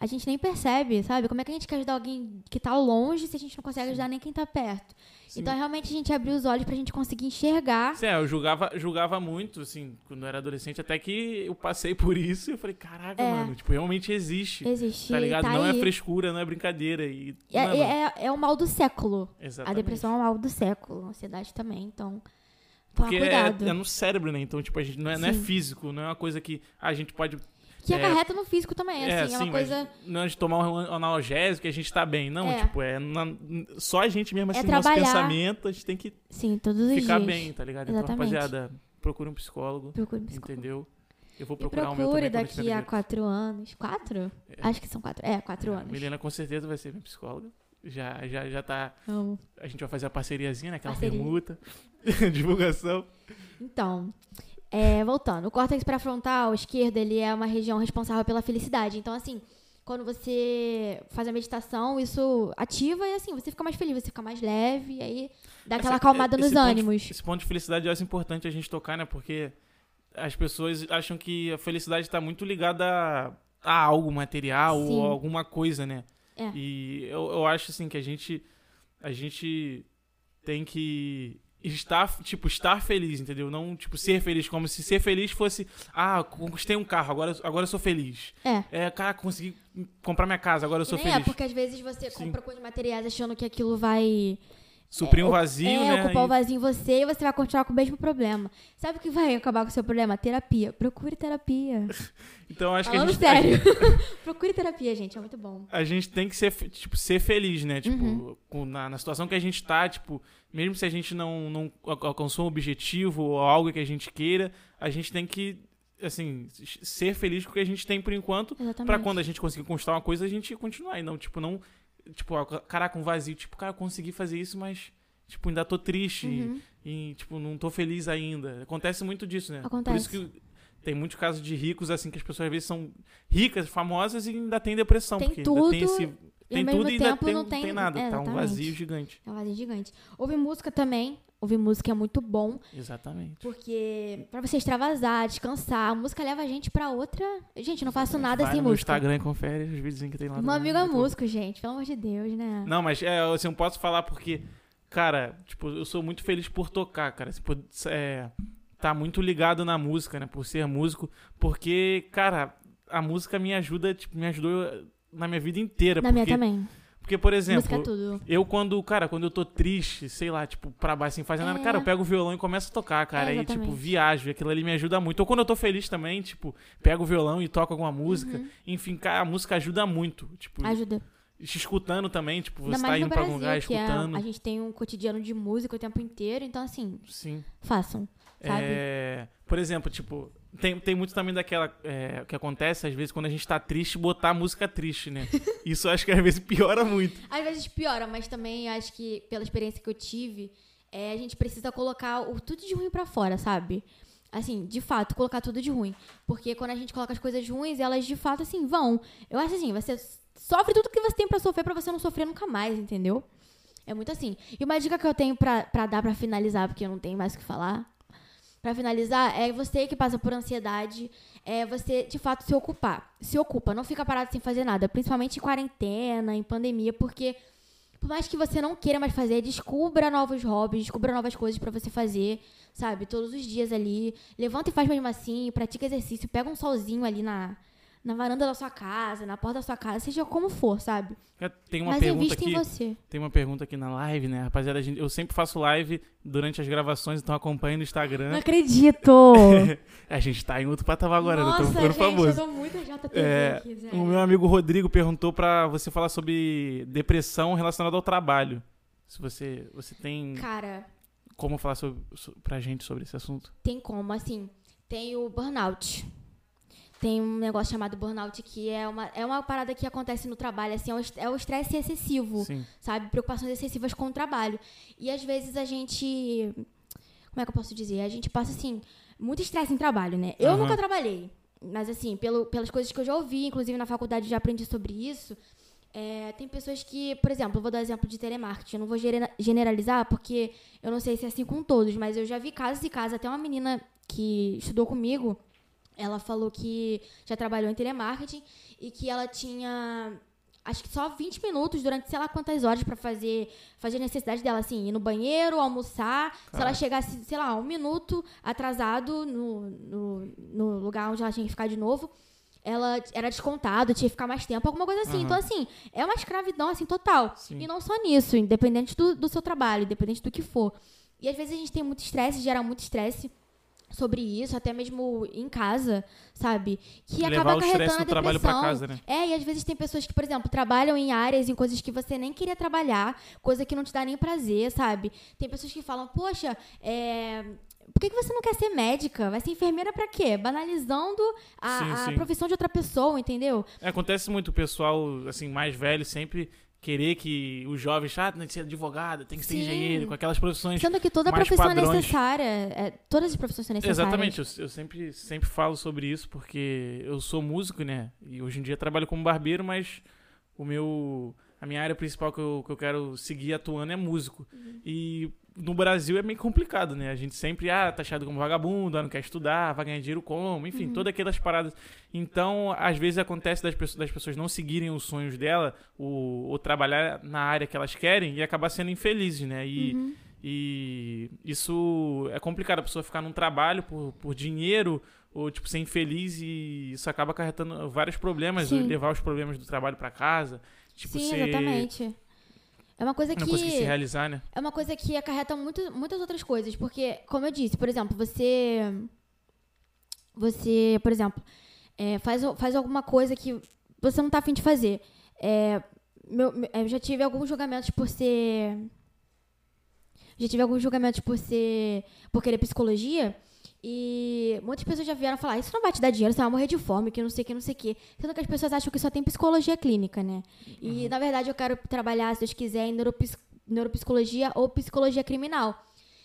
a gente nem percebe, sabe? Como é que a gente quer ajudar alguém que tá longe se a gente não consegue ajudar nem quem tá perto? Sim. Então, realmente, a gente abriu os olhos pra gente conseguir enxergar. Sim, é, eu julgava, julgava muito, assim, quando eu era adolescente, até que eu passei por isso e eu falei, caraca, É. mano, tipo, realmente existe. Existe. Tá ligado? tá não aí. é frescura, não é brincadeira. E, É, mano, é, é o mal do século. exatamente. A depressão é o mal do século. A ansiedade também. Então, Porque é, cuidado. é no cérebro, né? Então, tipo, a gente não é, não é Sim. físico, não é uma coisa que a gente pode. Que é- acarreta no físico também, assim, é, uma sim, coisa. mas não é de tomar um analgésico e a gente tá bem. Não, É. tipo, é na- só a gente mesmo, É assim, nosso trabalhar. pensamento, a gente tem que Sim, todos os ficar dias. bem, tá ligado? Exatamente. Então, rapaziada, procure um psicólogo, Procure um psicólogo. entendeu? Eu vou E procurar o meu procure também daqui a quatro anos. Quatro? Acho que são quatro. É, quatro anos. Milena com certeza vai ser minha psicóloga. Já, já, já tá. Amo. A gente vai fazer a parceriazinha, né? Aquela Parceria. permuta. Divulgação. Então, é, voltando. O córtex pré-frontal esquerdo, ele é uma região responsável pela felicidade. Então, assim, quando você faz a meditação, isso ativa e, assim, você fica mais feliz, você fica mais leve, e aí dá aquela Essa- acalmada nos ponto ânimos. Esse ponto de felicidade acho importante a gente tocar, né? Porque as pessoas acham que a felicidade está muito ligada a, a algo material Sim. ou alguma coisa, né? É. E eu, eu acho assim que a gente a gente tem que estar, tipo, estar feliz, entendeu? Não, tipo, ser feliz como se ser feliz fosse, ah, conquistei um carro, agora agora eu sou feliz. É. É, cara, consegui comprar minha casa, agora eu sou é, feliz. porque às vezes você Sim. compra coisas materiais achando que aquilo vai Suprir um o- vazio, é, né? ocupar E- o vazio em você e você vai continuar com o mesmo problema. Sabe o que vai acabar com o seu problema? Terapia. Procure terapia. Então acho que a Falando gente, a sério. Procure terapia, gente. É muito bom. a gente tem que ser, tipo, ser feliz, né? Tipo, Uhum. com- na, na situação que a gente tá, tipo, mesmo se a gente não, não al- alcançou um objetivo ou algo que a gente queira, a gente tem que, assim, ser feliz com o que a gente tem por enquanto, pra quando a gente conseguir conquistar uma coisa, a gente continuar. E não, tipo, não, tipo, ó, caraca, um vazio, tipo, cara, eu consegui fazer isso, mas, tipo, ainda tô triste Uhum. e, tipo, não tô feliz ainda. Acontece muito disso, né? Por Acontece. isso que tem muitos casos de ricos, assim, que as pessoas às vezes são ricas, famosas e ainda tem depressão. Tem porque tudo ainda tem esse. Tem ao mesmo tudo e ainda tempo tem, não tem- tem nada. é, tá um vazio gigante. É um vazio gigante. Ouvir música também. Ouvir música é muito bom, Exatamente. porque pra você extravasar, descansar, a música leva a gente pra outra. Gente, não faço nada Vai sem no música. Instagram e confere os vídeos que tem lá. Meu também, amigo é músico, gente. Pelo amor de Deus, né? Não, mas é, assim, eu posso falar porque, cara, tipo, eu sou muito feliz por tocar, cara. Tipo, é, tá muito ligado na música, né? Por ser músico. Porque, cara, a música me ajuda, tipo, me ajudou na minha vida inteira. Na porque, minha também. Porque, por exemplo, é. Eu, quando, cara, quando eu tô triste, sei lá, tipo, pra baixo, sem fazer nada, É. cara, eu pego o violão e começo a tocar, cara. É, aí, tipo, viajo, e aquilo ali me ajuda muito. Ou quando eu tô feliz também, tipo, pego o violão e toco alguma música. Uhum. Enfim, cara, a música ajuda muito. Tipo, Ajuda. te escutando também, tipo, você tá indo pra algum lugar é, escutando. a gente tem um cotidiano de música o tempo inteiro, então assim, Sim. façam, sabe? É, por exemplo, tipo, tem, tem muito também daquela. É, que acontece, às vezes, quando a gente tá triste, botar música triste, né? Isso acho que às vezes piora muito. Às vezes piora, mas também acho que pela experiência que eu tive, é, a gente precisa colocar o tudo de ruim pra fora, sabe? Assim, de fato, colocar tudo de ruim. Porque quando a gente coloca as coisas ruins, elas de fato, assim, vão. Eu acho assim, você sofre tudo que você tem pra sofrer pra você não sofrer nunca mais, entendeu? É muito assim. E uma dica que eu tenho pra, pra dar pra finalizar, porque eu não tenho mais o que falar. Pra finalizar, é você que passa por ansiedade, é você de fato se ocupar. Se ocupa, não fica parado sem fazer nada, principalmente em quarentena, em pandemia, porque por mais que você não queira mais fazer, descubra novos hobbies, descubra novas coisas pra você fazer, sabe? Todos os dias ali. Levanta e faz mesmo assim, pratica exercício, pega um solzinho ali na, na varanda da sua casa, na porta da sua casa, seja como for, sabe? Tem uma Mas pergunta aqui. em você. Tem uma pergunta aqui na live, né? Rapaziada, a gente- eu sempre faço live durante as gravações, então acompanhe no Não Instagram. acredito! A gente tá em outro patamar agora, Nossa, né? Estamos ficando gente, famosos. eu tô muito JTV É, aqui. O meu amigo Rodrigo perguntou pra você falar sobre depressão relacionada ao trabalho. Se você, você tem Cara, como falar sobre, so- pra gente sobre esse assunto? tem como, assim, tem o burnout. Tem um negócio chamado burnout que é uma, é uma parada que acontece no trabalho, assim, é o é o estresse excessivo, Sim. sabe? Preocupações excessivas com o trabalho. E às vezes a gente. Como é que eu posso dizer? A gente passa, assim, muito estresse em trabalho, né? Eu Aham. nunca trabalhei. Mas, assim, pelo, pelas coisas que eu já ouvi, inclusive na faculdade já aprendi sobre isso. é, tem pessoas que, por exemplo, eu vou dar exemplo de telemarketing. Eu não vou generalizar porque eu não sei se é assim com todos, mas eu já vi casos e casos. Até uma menina que estudou comigo, ela falou que já trabalhou em telemarketing e que ela tinha acho que só 20 minutos durante sei lá quantas horas pra fazer fazer a necessidade dela assim, ir no banheiro, almoçar. Se ela Caraca. chegasse, sei lá, um minuto atrasado no, no, no lugar onde ela tinha que ficar de novo, ela era descontado, tinha que ficar mais tempo, alguma coisa assim. Aham. Então, assim, é uma escravidão assim total. Sim. E não só nisso, independente do, do seu trabalho, independente do que for. E às vezes a gente tem muito estresse, gera muito estresse sobre isso, até mesmo em casa, sabe? Que Levar acaba acarretando a depressão. casa, né? É, e às vezes tem pessoas que, por exemplo, trabalham em áreas, em coisas que você nem queria trabalhar, coisa que não te dá nem prazer, sabe? Tem pessoas que falam, poxa, é. Por que, que você não quer ser médica? Vai ser enfermeira pra quê? Banalizando a, Sim, a sim. profissão de outra pessoa, entendeu? É, acontece muito o pessoal, assim, mais velho sempre querer que os jovens, ah, tem que ser advogado, tem que ser Sim. engenheiro, com aquelas profissões. Sendo que toda profissão é padrões. necessária. é, todas as profissões são necessárias. Exatamente, eu, eu sempre, sempre falo sobre isso porque eu sou músico, né? E hoje em dia trabalho como barbeiro, mas o meu. A minha área principal que eu, que eu quero seguir atuando é músico. E no Brasil é meio complicado, né? A gente sempre, ah, tá achado como vagabundo, ah, não quer estudar, vai ganhar dinheiro como, enfim, todas aquelas paradas. Então, às vezes acontece das pessoas, das pessoas não seguirem os sonhos dela, ou, ou trabalhar na área que elas querem e acabar sendo infelizes, né? E, Uhum. e isso é complicado, a pessoa ficar num trabalho por, por dinheiro ou tipo ser infeliz e isso acaba acarretando vários problemas, levar os problemas do trabalho pra casa, tipo Sim, exatamente. É uma coisa não que. conseguir se realizar, né? É uma coisa que acarreta muito, muitas outras coisas. Porque, como eu disse, por exemplo, você. Você, por exemplo, é, faz, faz alguma coisa que você não tá afim de fazer. É, meu- meu- eu já tive alguns julgamentos por ser. Já tive alguns julgamentos por ser. por querer psicologia. E muitas pessoas já vieram falar, isso não vai te dar dinheiro, você vai morrer de fome, que não sei o que, não sei o que. Sendo que as pessoas acham que só tem psicologia clínica, né? E, na verdade, eu quero trabalhar, se Deus quiser, em neuropis- neuropsicologia ou psicologia criminal.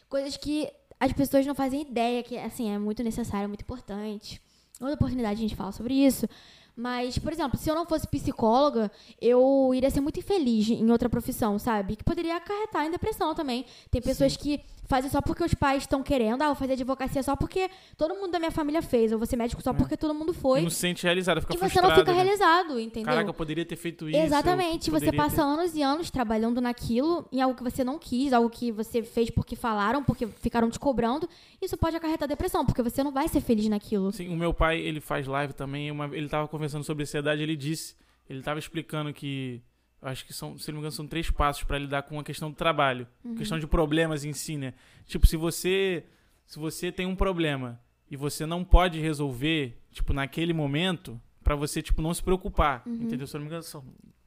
Coisas que as pessoas não fazem ideia que, assim, é muito necessário, muito importante. Outra oportunidade a gente fala sobre isso. Mas, por exemplo, se eu não fosse psicóloga, eu iria ser muito infeliz em outra profissão, sabe? Que poderia acarretar em depressão também. Tem pessoas que fazem só porque os pais estão querendo. Ah, vou fazer advocacia só porque todo mundo da minha família fez. Eu vou ser médico só porque todo mundo foi. Não se sente realizada, fica E você não fica né? realizado, entendeu? Caraca, eu poderia ter feito isso. Exatamente. Você passa anos e anos trabalhando naquilo, em algo que você não quis, algo que você fez porque falaram, porque ficaram te cobrando. Isso pode acarretar depressão, porque você não vai ser feliz naquilo. Sim, o meu pai, ele faz live também. Uma, ele tava conversando sobre ansiedade, ele disse, ele tava explicando que acho que são, se não me engano, são três passos pra lidar com a questão do trabalho, Uhum. questão de problemas em si, né? Tipo, se você se você tem um problema e você não pode resolver, tipo, naquele momento, pra você tipo não se preocupar, Uhum. entendeu? Se eu não me engano, são,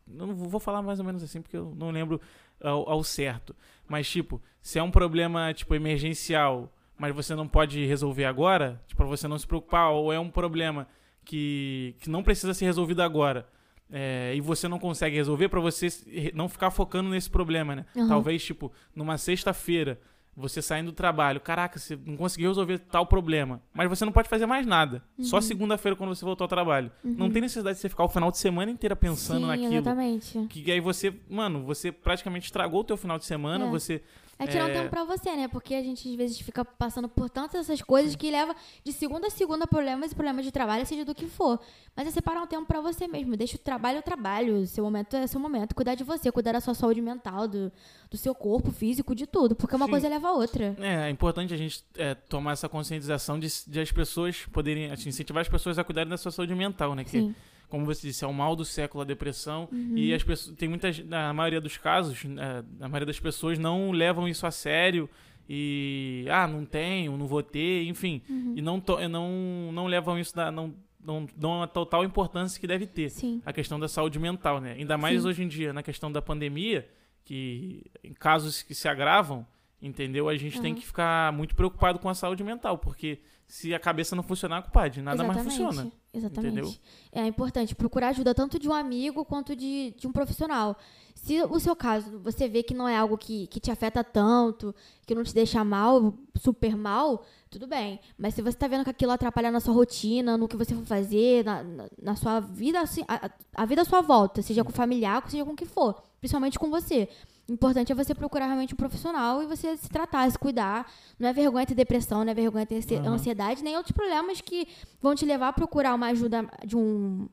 não vou falar mais ou menos assim porque eu não lembro ao, ao certo. Mas tipo, se é um problema tipo emergencial, mas você não pode resolver agora, tipo, pra você não se preocupar, ou é um problema que, que não precisa ser resolvido agora. é, e você não consegue resolver pra você não ficar focando nesse problema, né? Aham. Talvez, tipo, numa sexta-feira, você saindo do trabalho, caraca, você não conseguiu resolver tal problema, mas você não pode fazer mais nada. Uhum. Só segunda-feira quando você voltar ao trabalho. Não tem necessidade de você ficar o final de semana inteira pensando Sim, naquilo. exatamente. Que aí você, mano, você praticamente estragou o teu final de semana, É. você É tirar um É. tempo pra você, né? Porque a gente às vezes fica passando por tantas essas coisas que leva de segunda a segunda problemas e problemas de trabalho, seja do que for. Mas é separar um tempo pra você mesmo. Deixa o trabalho o trabalho. Seu momento é seu momento. Cuidar de você, cuidar da sua saúde mental, do, do seu corpo físico, de tudo. Porque uma Sim. coisa leva a outra. É, é importante a gente é, tomar essa conscientização de, de as pessoas poderem, assim, incentivar as pessoas a cuidarem da sua saúde mental, né? Que, Sim. Uhum. como você disse, é o mal do século a depressão. E as pessoas, tem muitas, na maioria dos casos, né, a maioria das pessoas não levam isso a sério e, ah, não tenho, não vou ter, enfim. Uhum. E não, to- não, não levam isso, da, não, não dão a total importância que deve ter. Sim. a questão da saúde mental, né? Ainda mais Sim. hoje em dia, na questão da pandemia, que em casos que se agravam, entendeu? A gente tem Aham. que ficar muito preocupado com a saúde mental, porque se a cabeça não funcionar, compadre, nada mais Exatamente. funciona. Exatamente. entendeu? É importante procurar ajuda tanto de um amigo quanto de, de um profissional. Se o seu caso você vê que não é algo que, que te afeta tanto, que não te deixa mal, super mal, tudo bem. Mas se você tá vendo que aquilo atrapalha na sua rotina, no que você for fazer, na, na, na sua vida, assim, a, a vida à sua volta, seja com familiar, seja com o que for, principalmente com você. O importante é você procurar realmente um profissional e você se tratar, se cuidar. Não é vergonha ter depressão, não é vergonha ter ansiedade, nem outros problemas que vão te levar a procurar uma ajuda de um,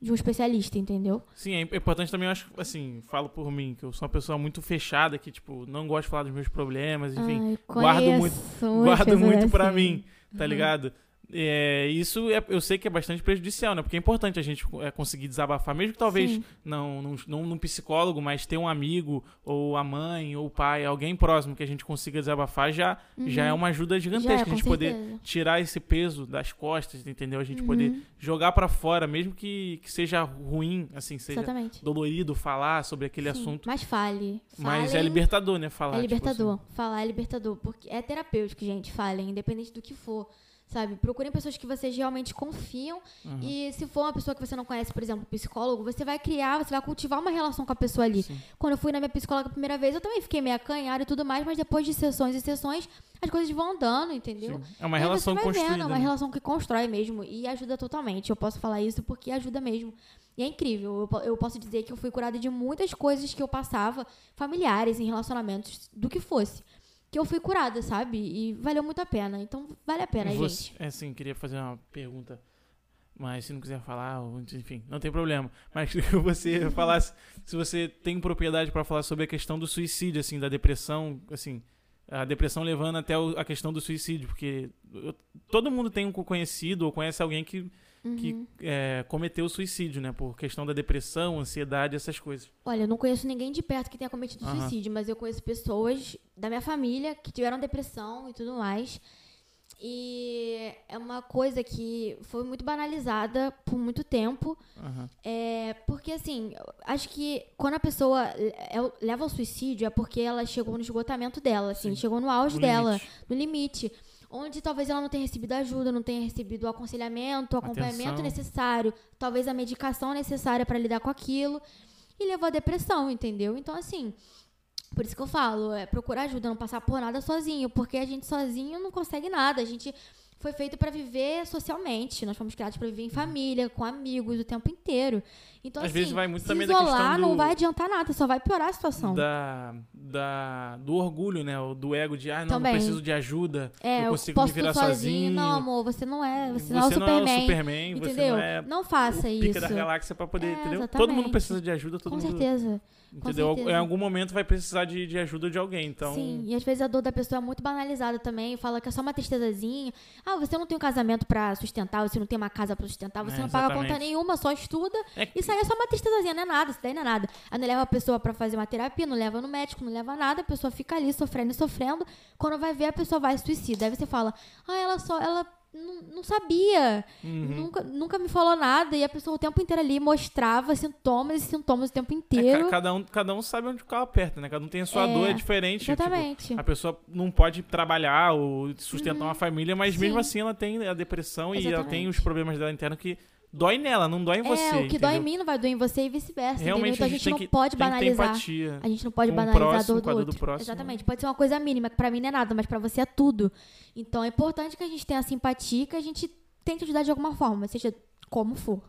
de um especialista, entendeu? Sim, é importante também, eu acho, assim, falo por mim, que eu sou uma pessoa muito fechada, que, tipo, não gosto de falar dos meus problemas, enfim. Ai, guardo muito- guardo muito pra assim. mim, tá ligado? É, isso é, eu sei que é bastante prejudicial, né? Porque é importante a gente é, conseguir desabafar, mesmo que talvez não, não, não num psicólogo, mas ter um amigo, ou a mãe, ou o pai, alguém próximo que a gente consiga desabafar, já, já Uhum. é uma ajuda gigantesca. é, a gente poder tirar esse peso das costas, entendeu? A gente Uhum. poder jogar pra fora, mesmo que, que seja ruim, assim, seja Exatamente. dolorido falar sobre aquele Sim, assunto. Mas fale. Mas é Falem. libertador, né? Falar. É tipo libertador. assim. Falar é libertador. Porque é terapêutico, gente. Falem, independente do que for. Sabe? Procurem pessoas que vocês realmente confiam. Uhum. E se for uma pessoa que você não conhece, por exemplo, um psicólogo, você vai criar, você vai cultivar uma relação com a pessoa ali. Sim. Quando eu fui na minha psicóloga a primeira vez, eu também fiquei meio acanhada e tudo mais, mas depois de sessões e sessões, as coisas vão andando, entendeu? Sim. É uma E relação construída. Vendo, é uma né? relação que constrói mesmo e ajuda totalmente. Eu posso falar isso porque ajuda mesmo. E é incrível. Eu posso dizer que eu fui curada de muitas coisas que eu passava, familiares, em relacionamentos, do que fosse. Que eu fui curada, sabe? E valeu muito a pena. Então, vale a pena, Você, gente. é assim, queria fazer uma pergunta, mas se não quiser falar, enfim, não tem problema. Mas que você falasse se você tem propriedade pra falar sobre a questão do suicídio, assim, da depressão, assim, a depressão levando até a questão do suicídio, porque eu- todo mundo tem um conhecido ou conhece alguém que, que Uhum. é, cometeu suicídio, né, por questão da depressão, ansiedade, essas coisas. Olha, eu não conheço ninguém de perto que tenha cometido Aham. suicídio, mas eu conheço pessoas da minha família que tiveram depressão e tudo mais. E é uma coisa que foi muito banalizada por muito tempo. Aham. É, porque assim, acho que quando a pessoa é- leva ao suicídio é porque ela chegou no esgotamento dela, assim, Sim. chegou no auge No dela, limite. no limite. Onde talvez ela não tenha recebido ajuda, não tenha recebido o aconselhamento, o acompanhamento Atenção. necessário, talvez a medicação necessária para lidar com aquilo. E levou à depressão, entendeu? Então, assim, por isso que eu falo, é procurar ajuda, não passar por nada sozinho, porque a gente sozinho não consegue nada. A gente foi feito para viver socialmente. Nós fomos criados para viver em família, com amigos o tempo inteiro. Então, Às assim, vezes vai muito da isolar questão do- não vai adiantar nada, só vai piorar a situação. Da, da, do orgulho, né? o Do ego de, ah, não, não preciso de ajuda, É, eu eu consigo posso me virar tudo sozinho. Não, amor, você não é, você, Você não é o Superman. Superman, você entendeu? não é não faça o isso. pica da galáxia pra poder, É, entendeu? Todo exatamente. mundo precisa de ajuda, todo Com mundo, certeza. Entendeu? Em algum momento vai precisar de, de ajuda de alguém, então... Sim, e às vezes a dor da pessoa é muito banalizada também, fala que é só uma tristezazinha. Ah, você não tem um casamento pra sustentar, você não tem uma casa pra sustentar, você É, não paga exatamente. conta nenhuma, só estuda. É Isso aí é só uma tristezazinha, não é nada, isso daí não é nada. Aí não leva a pessoa pra fazer uma terapia, não leva no médico, não leva nada, a pessoa fica ali sofrendo e sofrendo. Quando vai ver, a pessoa vai se suicida. Aí você fala, ah, ela só, ela não, não sabia, Uhum. nunca, nunca me falou nada. E a pessoa o tempo inteiro ali mostrava sintomas e sintomas o tempo É, inteiro. ca- cada, um, cada um sabe onde o carro aperta, né? Cada um tem a sua É, dor, é diferente. tipo, Exatamente. a pessoa não pode trabalhar ou sustentar uma família, mas mesmo Sim. assim ela tem a depressão e ela Exatamente. tem os problemas dela internos que dói nela, não dói em você. é, o que dói em entendeu? mim não vai doer em você e vice-versa. entendeu? Realmente Então a a gente não que, pode banalizar. A gente não pode banalizar a próximo, dor do a dor do outro. próximo. Exatamente. Pode ser uma coisa mínima, que pra mim não é nada, mas pra você é tudo. Então é importante que a gente tenha simpatia, que a gente tente ajudar de alguma forma, seja como for.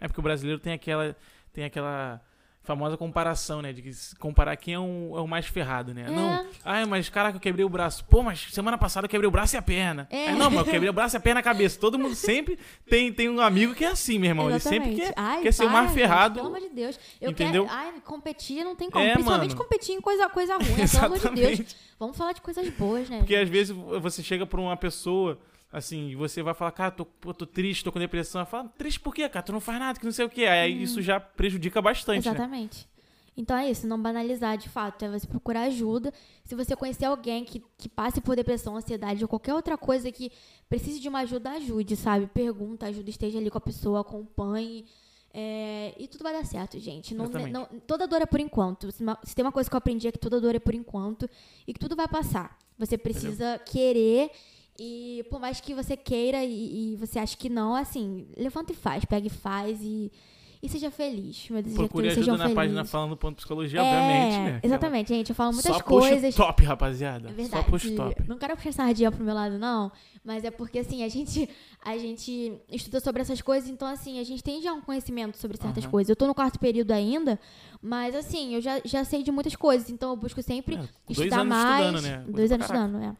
É porque o brasileiro tem aquela, tem aquela famosa comparação, né? De que comparar quem é, um, é o mais ferrado, né? É. Não, ai, mas caraca, eu quebrei o braço. Pô, mas semana passada eu quebrei o braço e a perna. É. Aí, não, mas eu quebrei o braço e a perna e a cabeça. Todo mundo sempre tem, tem um amigo que é assim, meu irmão. Ele sempre Exatamente. quer, Ai, quer ser o mais gente, ferrado. Pelo amor de Deus. Eu Entendeu? quero. Ai, competir não tem como. É, Principalmente mano. competir em coisa, coisa ruim. né? Pelo amor de Deus. Exatamente. Vamos falar de coisas boas, né? Porque às vezes você chega pra uma pessoa, assim, e você vai falar, cara, tô, pô, tô triste, tô com depressão. Fala, triste por quê, cara? Tu não faz nada, que não sei o quê. Aí isso já prejudica bastante, né? Exatamente. Então é isso, não banalizar de fato. É você procurar ajuda. Se você conhecer alguém que, que passe por depressão, ansiedade ou qualquer outra coisa que precise de uma ajuda, ajude, sabe? Pergunta, ajuda, esteja ali com a pessoa, acompanhe. É, e tudo vai dar certo, gente. Não, não- toda dor é por enquanto. Se tem uma coisa que eu aprendi é que toda dor é por enquanto e que tudo vai passar. Você precisa querer e por mais que você queira e, e você ache que não, assim, levanta e faz, pega e faz e, e seja feliz. Meu desejo é que Procure ajuda na felizes. página falando ponto psicologia, É, obviamente, né? Exatamente, gente. Eu falo muitas Só coisas. o top, rapaziada. É verdade. Só o top. Não quero puxar sardinha pro meu lado, não. Mas é porque, assim, a gente, a gente estuda sobre essas coisas, então, assim, a gente tem já um conhecimento sobre certas Aham. coisas. Eu tô no quarto período ainda, mas, assim, eu já, já sei de muitas coisas, então eu busco sempre É, dois estudar anos mais. né? Dois anos caraca. estudando, é.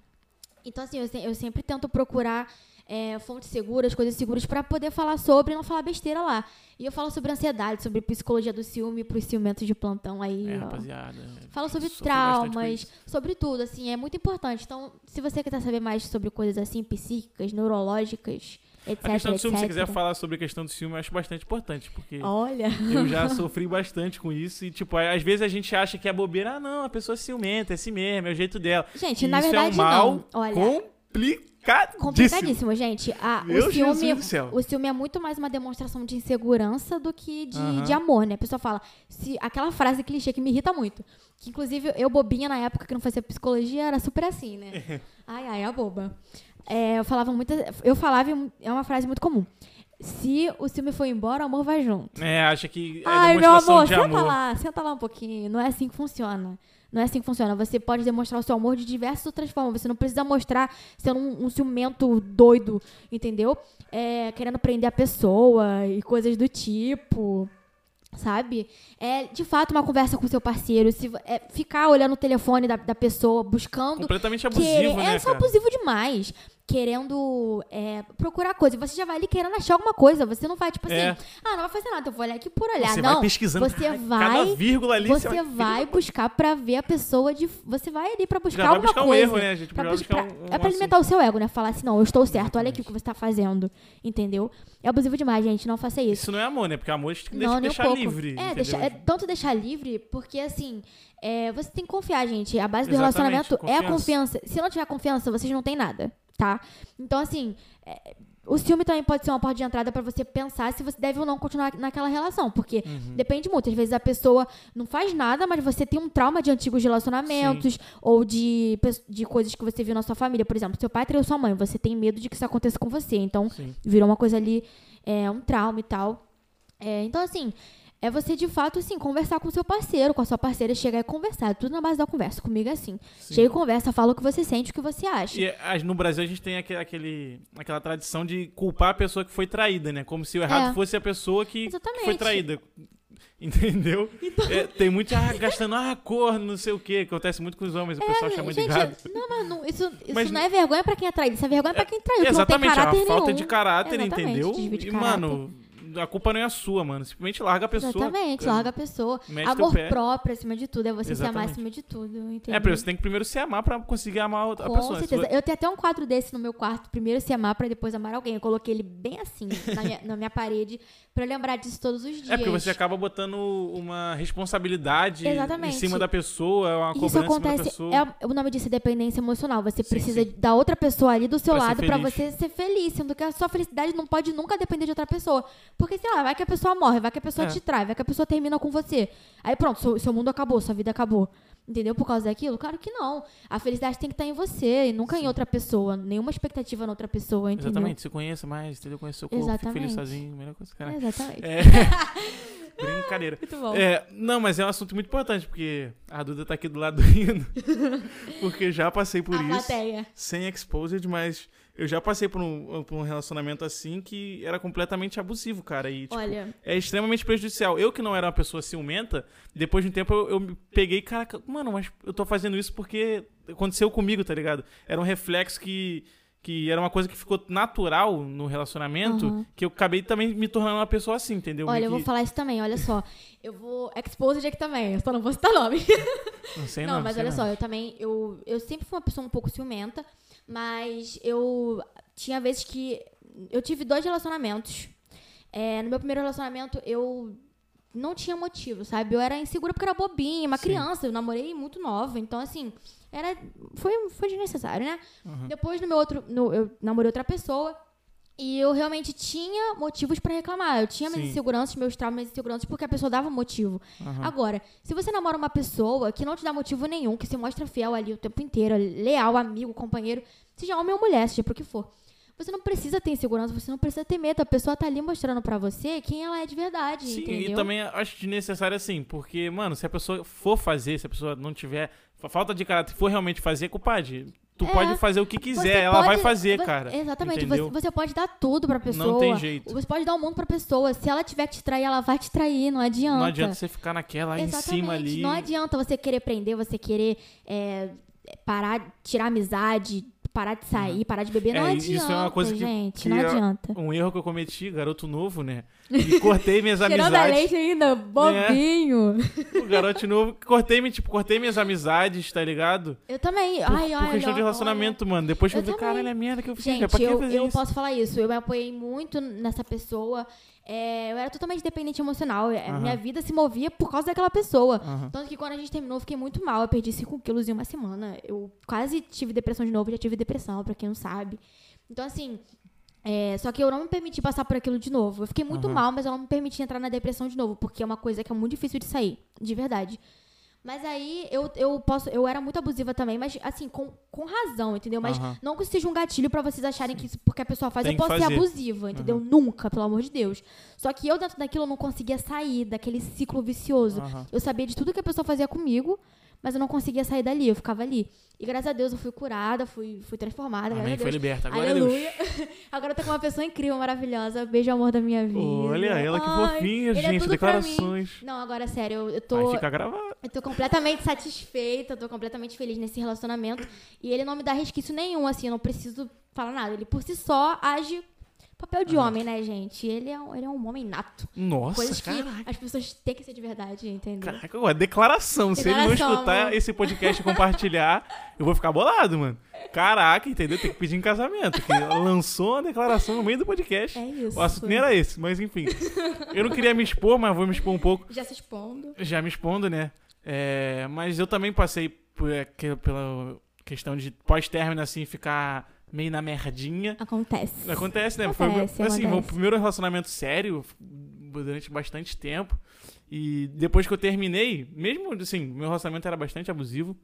Então, assim, eu, se- eu sempre tento procurar é, fontes seguras, coisas seguras pra poder falar sobre e não falar besteira lá. E eu falo sobre ansiedade, sobre psicologia do ciúme pros ciumentos de plantão aí. É, ó. rapaziada. Fala sobre traumas, sobre tudo, assim, é muito importante. Então, se você quiser saber mais sobre coisas assim, psíquicas, neurológicas, etc, A questão do ciúme, se você quiser falar sobre a questão do ciúme, eu acho bastante importante, porque Olha. eu já sofri bastante com isso. E, tipo, às vezes a gente acha que é bobeira. Ah, não, a pessoa é ciumenta, é assim mesmo, é o jeito dela. Gente, E na isso verdade, é um mal não. Olha, complicadíssimo. complicadíssimo, gente. A, Meu o, céu. o é muito mais uma demonstração de insegurança do que de, Aham. de amor, né? A pessoa fala, se, aquela frase clichê que me irrita muito. Que inclusive eu, bobinha na época que não fazia psicologia, era super assim, né? ai, ai, a boba. É, eu falava muito. Eu falava, é uma frase muito comum. Se o ciúme for embora, o amor vai junto. É, acha que é Ai, meu amor, de senta amor. lá, senta lá um pouquinho. Não é assim que funciona. Não é assim que funciona. Você pode demonstrar o seu amor de diversas outras formas. Você não precisa mostrar sendo um, um ciumento doido, entendeu? É, querendo prender a pessoa e coisas do tipo. Sabe? É de fato uma conversa com o seu parceiro. Se, é, ficar olhando o telefone da, da pessoa, buscando Completamente abusivo, né, é só cara? abusivo demais. Querendo é, procurar coisa. Você já vai ali querendo achar alguma coisa. Você não vai, tipo assim, É. ah, não vai fazer nada, eu vou olhar aqui por olhar. Você não, vai pesquisando você cada- vai. cada vírgula ali. Você vai buscar pra ver a pessoa de. Você vai ali pra buscar Já alguma buscar um coisa. erro, né, gente? Pra bus- buscar pra- um- um é pra alimentar o seu ego, né? Falar assim, não, eu estou certo, olha aqui o que você tá fazendo. Entendeu? É abusivo demais, gente. Não faça isso. Isso não é amor, né? Porque amor tem que Não, um deixar pouco. livre. É, deixa- é tanto deixar livre, porque assim, é, você tem que confiar, gente. A base do Exatamente, relacionamento é a confiança. confiança. Se não tiver confiança, vocês não têm nada, tá? Então, assim, é, o ciúme também pode ser uma porta de entrada pra você pensar se você deve ou não continuar naquela relação. Porque Uhum. depende muito. Às vezes a pessoa não faz nada, mas você tem um trauma de antigos relacionamentos ou de, de coisas que você viu na sua família. Por exemplo, seu pai traiu sua mãe, você tem medo de que isso aconteça com você. Então, Sim. virou uma coisa ali, é, um trauma e tal. É, então, assim, é você de fato, assim, conversar com o seu parceiro, com a sua parceira, chegar e conversar. Tudo na base da conversa. Comigo é assim. Sim. Chega e conversa, fala o que você sente, o que você acha. E no Brasil a gente tem aquele, aquele- aquela tradição de culpar a pessoa que foi traída, né? Como se o errado É. fosse a pessoa que, que foi traída. Entendeu? Então É, tem muito ah, gastando ah, cor, não sei o que. Acontece muito com os homens, o pessoal chama de É, Gente, gado. não, mas não, isso, isso Mas não é vergonha pra quem é traído, isso é vergonha pra quem traiu. Exatamente, não tem é caráter uma falta nenhum. de caráter, Exatamente, entendeu? de E, caráter. mano, a culpa não é a sua, mano. Simplesmente larga a pessoa. Exatamente, larga a pessoa. Mete Amor próprio acima de tudo, é você se amar Exatamente. acima de tudo, entendeu? É, porque você tem que primeiro se amar pra conseguir amar a outra Com pessoa. Se certeza. Eu tenho até um quadro desse no meu quarto. Primeiro se amar pra depois amar alguém. Eu coloquei ele bem assim, na minha, na minha parede, pra eu lembrar disso todos os dias. É porque você acaba botando uma responsabilidade Exatamente. em cima da pessoa, uma Isso cobrança em cima da acontece. pessoa. É, o nome disso é dependência emocional. Você Sim, precisa sim. da outra pessoa ali do seu Pra lado pra feliz. você ser feliz. Sendo que a sua felicidade não pode nunca depender de outra pessoa. Porque, sei lá, vai que a pessoa morre, vai que a pessoa É. te trai, vai que a pessoa termina com você. Aí pronto, seu, seu mundo acabou, sua vida acabou. Entendeu? Por causa daquilo? Claro que não. A felicidade tem que estar em você e nunca em outra pessoa. Nenhuma expectativa na outra pessoa, entendeu? Exatamente, se conheça mais, entendeu? Conheça seu corpo, fique feliz Exatamente. sozinho, melhor coisa, cara. Exatamente. É. Brincadeira. Muito bom. É, não, mas é um assunto muito importante, porque a Duda tá aqui do lado rindo. porque já passei por a isso. plateia. Sem exposed, mas eu já passei por um, por um relacionamento assim que era completamente abusivo, cara. E, tipo, Olha, é extremamente prejudicial. Eu que não era uma pessoa ciumenta, depois de um tempo eu, eu me peguei, caraca, mano, mas eu tô fazendo isso porque aconteceu comigo, tá ligado? Era um reflexo que, que era uma coisa que ficou natural no relacionamento, Aham. que eu acabei também me tornando uma pessoa assim, entendeu? olha, eu vou falar isso também, olha só. Eu vou expose aqui também, eu só não vou citar nome. Não sei Não, não, mas olha não. só, eu também, eu, eu sempre fui uma pessoa um pouco ciumenta, mas eu tinha vezes que eu tive dois relacionamentos. É, no meu primeiro relacionamento, eu não tinha motivo, sabe? Eu era insegura porque era bobinha, uma Sim. criança, eu namorei muito nova, então assim, era foi foi desnecessário, né? Uhum. Depois no meu outro, no- eu namorei outra pessoa e eu realmente tinha motivos pra reclamar. Eu tinha minhas Sim. inseguranças, meus traumas, minhas inseguranças porque a pessoa dava motivo. Aham. Agora, se você namora uma pessoa que não te dá motivo nenhum, que se mostra fiel ali o tempo inteiro, leal, amigo, companheiro, seja homem ou mulher, seja pro que for. Você não precisa ter insegurança, você não precisa ter medo. A pessoa tá ali mostrando pra você quem ela é de verdade, Sim, entendeu? e também acho desnecessário assim, porque, mano, se a pessoa for fazer, se a pessoa não tiver fa- falta de caráter, for realmente fazer, compadre, tu É, pode fazer o que quiser, Você ela pode- vai fazer, vo- cara. Exatamente. Você, você pode dar tudo pra pessoa. Não tem jeito. Você pode dar o mundo pra pessoa. Se ela tiver que te trair, ela vai te trair. Não adianta. Não adianta você ficar naquela aí em Exatamente. cima ali. Não adianta você querer prender, você querer é, parar, tirar amizade, parar de sair, parar de beber, não É, adianta, isso é uma coisa que- gente, que não é- adianta. Um erro que eu cometi, garoto novo, né? E cortei minhas Cheirando a amizades. leite ainda, bobinho. O garoto novo, cortei, me- tipo, cortei minhas amizades, tá ligado? Eu também. Por, ai, por ai, questão de olha, relacionamento, mano. Depois que eu Eu caralho, é merda que eu fiz, Gente, velho. Pra que eu, fazer eu isso? posso falar isso. Eu me apoiei muito nessa pessoa. É, eu era totalmente dependente emocional. Aham. Minha vida se movia por causa daquela pessoa. Aham. Tanto que quando a gente terminou, eu fiquei muito mal. Eu perdi 5 quilos em uma semana. Eu quase tive depressão de novo. Já tive depressão, pra quem não sabe. Então, assim... é, só que eu não me permiti passar por aquilo de novo. Eu fiquei muito Aham. mal, mas eu não me permiti entrar na depressão de novo. Porque é uma coisa que é muito difícil de sair. De verdade. Mas aí eu, eu posso. Eu era muito abusiva também, mas assim, com, com razão, entendeu? Mas Aham. não que seja um gatilho pra vocês acharem que isso porque a pessoa faz, Tem eu posso ser fazer. abusiva, entendeu? Nunca, pelo amor de Deus. Só que eu, dentro daquilo, eu não conseguia sair daquele ciclo vicioso. Aham. Eu sabia de tudo que a pessoa fazia comigo, mas eu não conseguia sair dali, eu ficava ali. E graças a Deus eu fui curada, fui, fui transformada. Amém, foi liberta. Glória a Deus. Aleluia. Agora eu tô com uma pessoa incrível, maravilhosa. Beijo, amor da minha vida. Olha ela que Ai, fofinha, é gente. mim. Declarações. Não, agora sério, eu, eu tô. Vai ficar gravado. Eu tô completamente satisfeita, eu tô completamente feliz nesse relacionamento. E ele não me dá resquício nenhum, assim, eu não preciso falar nada. Ele por si só age papel de homem, né, gente? Ele é, um- ele é um homem nato. Nossa, Coisas que as pessoas têm que ser de verdade, entendeu? Caraca, ué, declaração. Se ele não Declaração, escutar amor. esse podcast e compartilhar, eu vou ficar bolado, mano. Caraca, entendeu? Tem que pedir em casamento. Que lançou uma declaração no meio do podcast. É isso. O assunto nem era esse, mas enfim. Eu não queria me expor, mas vou me expor um pouco. Já se expondo. Já me expondo, né? É, mas eu também passei por, é, pela questão de pós-término, assim, ficar meio na merdinha. Acontece. Acontece, né? Foi o meu- Acontece, assim, meu acontece. primeiro relacionamento sério durante bastante tempo. E depois que eu terminei, mesmo assim, meu relacionamento era bastante abusivo.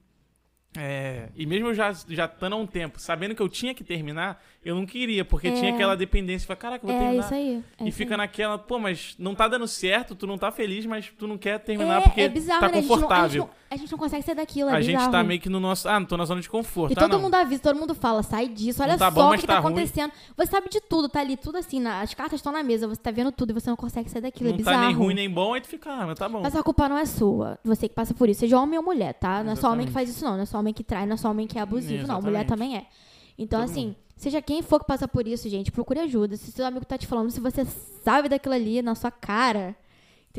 É, e mesmo eu já, já estando há um tempo, sabendo que eu tinha que terminar, eu não queria, porque É. tinha aquela dependência. Falei, caraca, vou É terminar. isso aí. é e isso fica aí. naquela, pô, mas não tá dando certo, tu não tá feliz, mas tu não quer terminar é, porque é bizarro, tá né? A gente não- confortável. A gente, não, a gente não consegue sair daquilo, é A gente bizarro. tá meio que no nosso. Ah, não tô na zona de conforto. E ah, todo não. mundo avisa, todo mundo fala, sai disso, olha Não tá só bom, o que tá tá acontecendo. Você sabe de tudo, tá ali, tudo assim, na- as cartas estão na mesa, você tá vendo tudo e você não consegue sair daquilo, é Não bizarro. tá nem ruim nem bom, aí tu fica, ah, mas tá bom. Mas a culpa não é sua, você que passa por isso, seja homem ou mulher, tá? Não é só homem que Exatamente. faz isso não, não é só homem que trai, não é só homem que é abusivo, não, mulher Exatamente. também é. Então, Todo assim, seja quem for que passa por isso, gente, procure ajuda. Se seu amigo tá te falando, se você sabe daquilo ali na sua cara,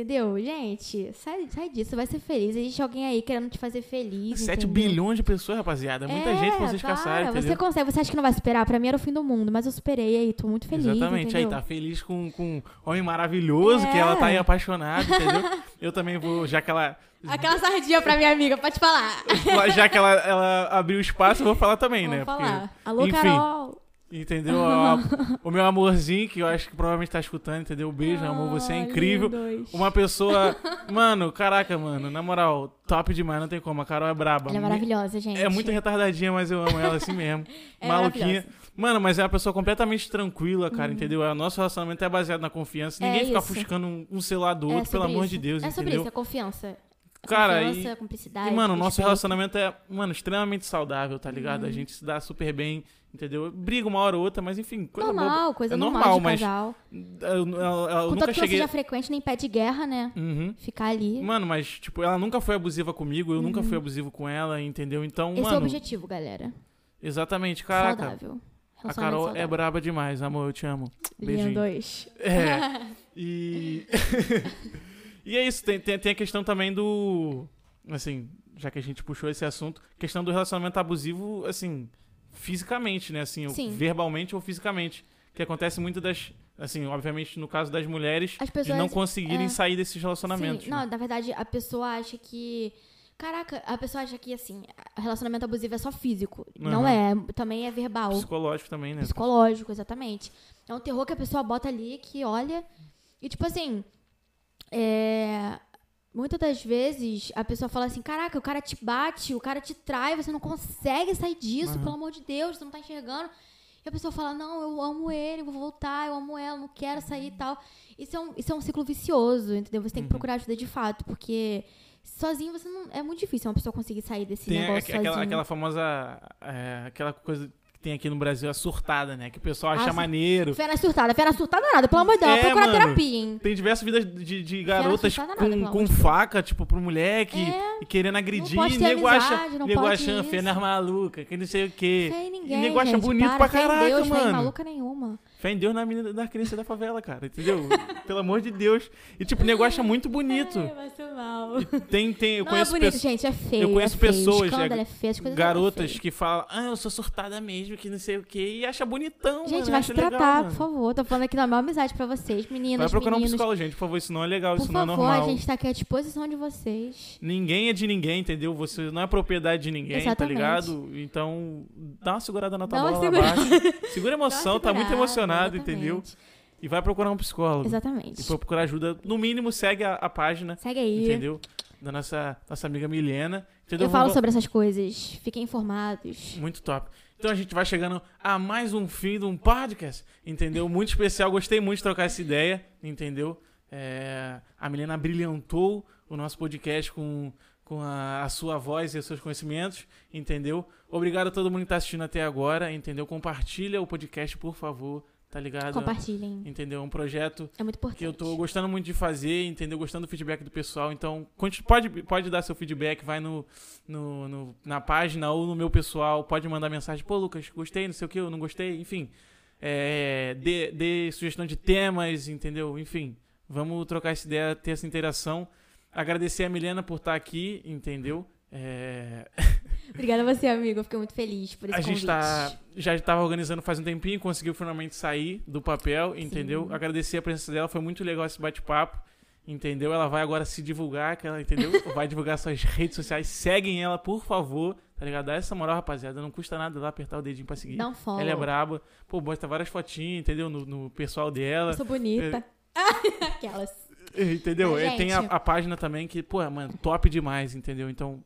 entendeu? Gente, sai, sai disso, vai ser feliz. Existe alguém aí querendo te fazer feliz, 7 entendeu? bilhões de pessoas, rapaziada. É muita gente pra vocês para, caçarem, entendeu? Você consegue, você acha que não vai superar? Pra mim era o fim do mundo, mas eu superei aí, tô muito feliz, Exatamente, aí entendeu? tá feliz com, com um homem maravilhoso, que É. ela tá aí apaixonada, entendeu? Eu também vou, já que ela. Aquela sardinha pra minha amiga, pode falar. Já que ela, ela abriu espaço, eu vou falar também, Vamos né? falar. Alô, enfim, Carol. Entendeu? A- o meu amorzinho, que eu acho que provavelmente tá escutando, entendeu? Beijo, amor, você é Ah, incrível. lindos. Uma pessoa. Mano, caraca, mano, na moral, top demais, não tem como. A Carol é braba. Ela é maravilhosa, gente. É muito retardadinha, mas eu amo ela assim mesmo. É Maluquinha. Mano, mas é uma pessoa completamente tranquila, cara, entendeu? O nosso relacionamento é baseado na confiança. Ninguém É fica isso. ofuscando um, um celular do É outro, pelo sobre amor isso. de Deus, É sobre entendeu? isso, é confiança. É Cara, confiança, e- cumplicidade. E, mano, o nosso respeito. relacionamento é, mano, extremamente saudável, tá ligado? Uhum. A gente se dá super bem, entendeu? Briga uma hora ou outra, mas enfim, coisa normal, boba. coisa é normal, mas casal. eu, eu- eu nunca Contanto que não cheguei... seja frequente, nem pé de guerra, né? Uhum. Ficar ali. Mano, mas, tipo, ela nunca foi abusiva comigo, eu nunca fui abusivo com ela, entendeu? Então, Uhum. Esse é o mano, objetivo, galera. exatamente, caraca. Saudável. A Carol é saudável. braba demais, amor, eu te amo. Beijinho. Lindos. É. E. e é isso, tem, tem, tem a questão também do. Assim, já que a gente puxou esse assunto, questão do relacionamento abusivo, assim, fisicamente, né? Assim, Sim. verbalmente ou fisicamente. Que acontece muito das. Assim, obviamente, no caso das mulheres, As de pessoas- não conseguirem é. sair desses relacionamentos. Sim, né? não, na verdade, a pessoa acha que. Caraca, a pessoa acha que, assim, relacionamento abusivo é só físico. Não é, também é verbal. Psicológico também, né? Psicológico, exatamente. É um terror que a pessoa bota ali, que olha. E, tipo assim. É. Muitas das vezes a pessoa fala assim: Caraca, o cara te bate, o cara te trai, você não consegue sair disso, Uhum. pelo amor de Deus, você não tá enxergando. E a pessoa fala: Não, eu amo ele, eu vou voltar, eu amo ela, não quero sair e tal. Isso é um, isso é um ciclo vicioso, entendeu? Você tem Uhum. que procurar ajuda de fato, porque sozinho você não. É muito difícil uma pessoa conseguir sair desse Tem negócio aqu- aquela, sozinho. aquela famosa. é, aquela coisa que tem aqui no Brasil, a surtada, né? Que o pessoal acha Ah, maneiro. Fé na surtada, fé na surtada nada, pelo amor de Deus, É, procura mano. terapia, hein? Tem diversas vidas de, de garotas assustada nada, com, com faca, tipo, pro moleque É, e querendo agredir. E nego acha, não nego achando isso. fé nas maluca, que não sei o quê. Em ninguém, e nego acha bonito para, pra caraca, Deus, mano. maluca nenhuma. Fé em Deus na menina da criança da favela, cara, entendeu? Pelo amor de Deus. E tipo, o nego acha muito bonito. Vai ser mal. Tem, tem, eu não é conheço bonito, pessoas. gente, é feio. eu conheço é feio. pessoas, é, é feio, as coisas Garotas é que falam, ah, eu sou surtada mesmo, que não sei o quê, e acha bonitão, Gente, mano, vai se legal, tratar, mano. por favor. Tô falando aqui na maior amizade pra vocês, meninas, Vai procurar um meninos. psicólogo, gente, por favor, isso não é legal, Por isso não é favor, normal. a gente tá aqui à disposição de vocês. Ninguém é de ninguém, entendeu? Você não é propriedade de ninguém, Exatamente. tá ligado? Então, dá uma segurada na tua Dá bola lá abaixo. Segura a emoção, tá muito segurada, emocionado, entendeu? exatamente. E vai procurar um psicólogo. Exatamente. E for procurar ajuda, no mínimo segue a, a página, Segue aí. entendeu? Da nossa, nossa amiga Milena. Entendeu? Eu falo Vamos- sobre essas coisas. Fiquem informados. Muito top. Então a gente vai chegando a mais um fim de um podcast, entendeu? Muito especial, gostei muito de trocar essa ideia, entendeu? É, a Milena brilhantou o nosso podcast com, com a, a sua voz e os seus conhecimentos, entendeu? Obrigado a todo mundo que está assistindo até agora, entendeu? Compartilha o podcast, por favor, tá ligado? Compartilhem. Entendeu? É um projeto É muito importante. que eu tô gostando muito de fazer, entendeu? Gostando do feedback do pessoal. Então, pode, pode dar seu feedback, vai no, no, no- na página ou no meu pessoal, pode mandar mensagem, pô, Lucas, gostei, não sei o que, eu não gostei, enfim. É, dê, dê sugestão de temas, entendeu? Enfim, vamos trocar essa ideia, ter essa interação. Agradecer a Milena por estar aqui, entendeu? É, Obrigada a você, amigo. Eu fiquei muito feliz por esse a gente convite. tá, já estava organizando faz um tempinho, conseguiu finalmente sair do papel, entendeu? Sim. Agradecer a presença dela, foi muito legal esse bate-papo, entendeu? Ela vai agora se divulgar, que ela, entendeu? vai divulgar suas redes sociais, seguem ela, por favor, tá ligado? Dá essa moral, rapaziada, não custa nada lá apertar o dedinho pra seguir. Dá um follow. Ela é braba, pô, bota várias fotinhas, entendeu? No, no pessoal dela, Eu sou bonita. Aquelas. entendeu? Mas, E tem a, gente- a página também que, pô, mano, top demais, entendeu? Então,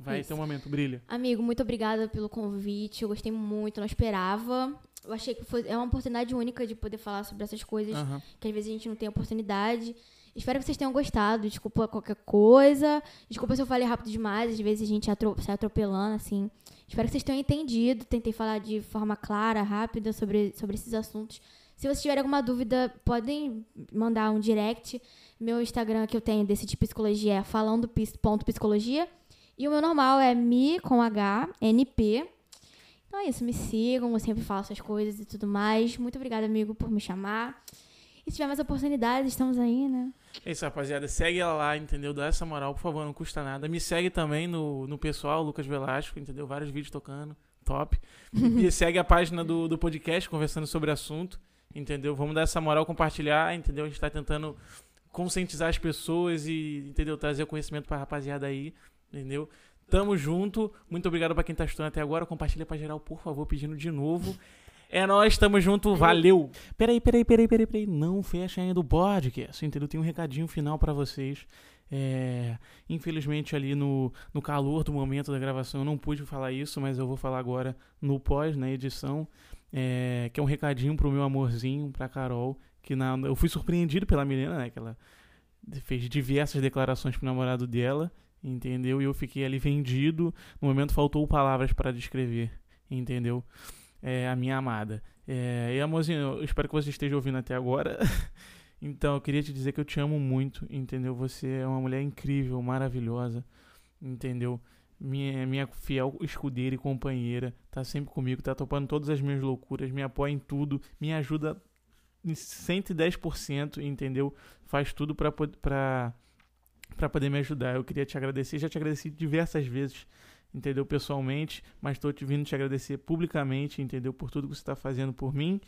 vai Isso. ter um momento, brilha. Amigo, muito obrigada pelo convite. Eu gostei muito, não esperava. Eu achei que foi, é uma oportunidade única de poder falar sobre essas coisas Aham. que às vezes a gente não tem oportunidade. Espero que vocês tenham gostado. Desculpa qualquer coisa. Desculpa se eu falei rápido demais. Às vezes a gente atro sai atropelando, assim. Espero que vocês tenham entendido. Tentei falar de forma clara, rápida sobre, sobre esses assuntos. Se vocês tiverem alguma dúvida, podem mandar um direct. Meu Instagram que eu tenho desse tipo de psicologia é falando.psicologia. E o meu normal é mi com H, NP. Então é isso, me sigam, eu sempre falo essas coisas e tudo mais. Muito obrigada, amigo, por me chamar. E se tiver mais oportunidades, estamos aí, né? É isso, rapaziada. Segue ela lá, entendeu? Dá essa moral, por favor, não custa nada. Me segue também no, no pessoal, Lucas Velasco, entendeu? Vários vídeos tocando, top. e segue a página do, do podcast, conversando sobre o assunto, entendeu? Vamos dar essa moral, compartilhar, entendeu? A gente tá tentando conscientizar as pessoas e, entendeu? Trazer o conhecimento pra rapaziada aí, entendeu? Tamo junto. Muito obrigado pra quem tá estudando até agora. Compartilha pra geral, por favor, pedindo de novo. É nóis, tamo junto, valeu. Peraí, peraí, peraí, peraí, peraí. Não fecha ainda o podcast, entendeu? Tem um recadinho final pra vocês. É, infelizmente, ali no, no calor do momento da gravação, eu não pude falar isso, mas eu vou falar agora no pós, na edição. É, que é um recadinho pro meu amorzinho, pra Carol. Que na, eu fui surpreendido pela Milena, né? Que ela fez diversas declarações pro namorado dela, entendeu? E eu fiquei ali vendido. No momento faltou palavras para descrever, entendeu? É, a minha amada. É, e amorzinho, eu espero que você esteja ouvindo até agora. então, eu queria te dizer que eu te amo muito, entendeu? Você é uma mulher incrível, maravilhosa, entendeu? Minha, minha fiel escudeira e companheira, tá sempre comigo, tá topando todas as minhas loucuras, me apoia em tudo, me ajuda em 110%, entendeu? Faz tudo pra, pra poder me ajudar. Eu queria te agradecer, já te agradeci diversas vezes, entendeu? Pessoalmente, mas tô te vindo te agradecer publicamente, entendeu? Por tudo que você tá fazendo por mim.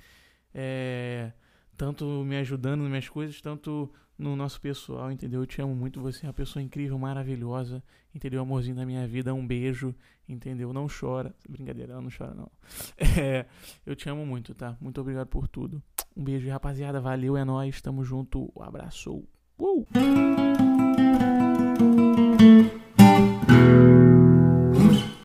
É, tanto me ajudando nas minhas coisas, tanto no nosso pessoal, entendeu? Eu te amo muito, você é uma pessoa incrível, maravilhosa, entendeu? Amorzinho da minha vida, um beijo, entendeu? Não chora. Brincadeira, não chora, não. É, eu te amo muito, tá? Muito obrigado por tudo. Um beijo, rapaziada. Valeu, é nóis. Tamo junto. Um abraço. Uh!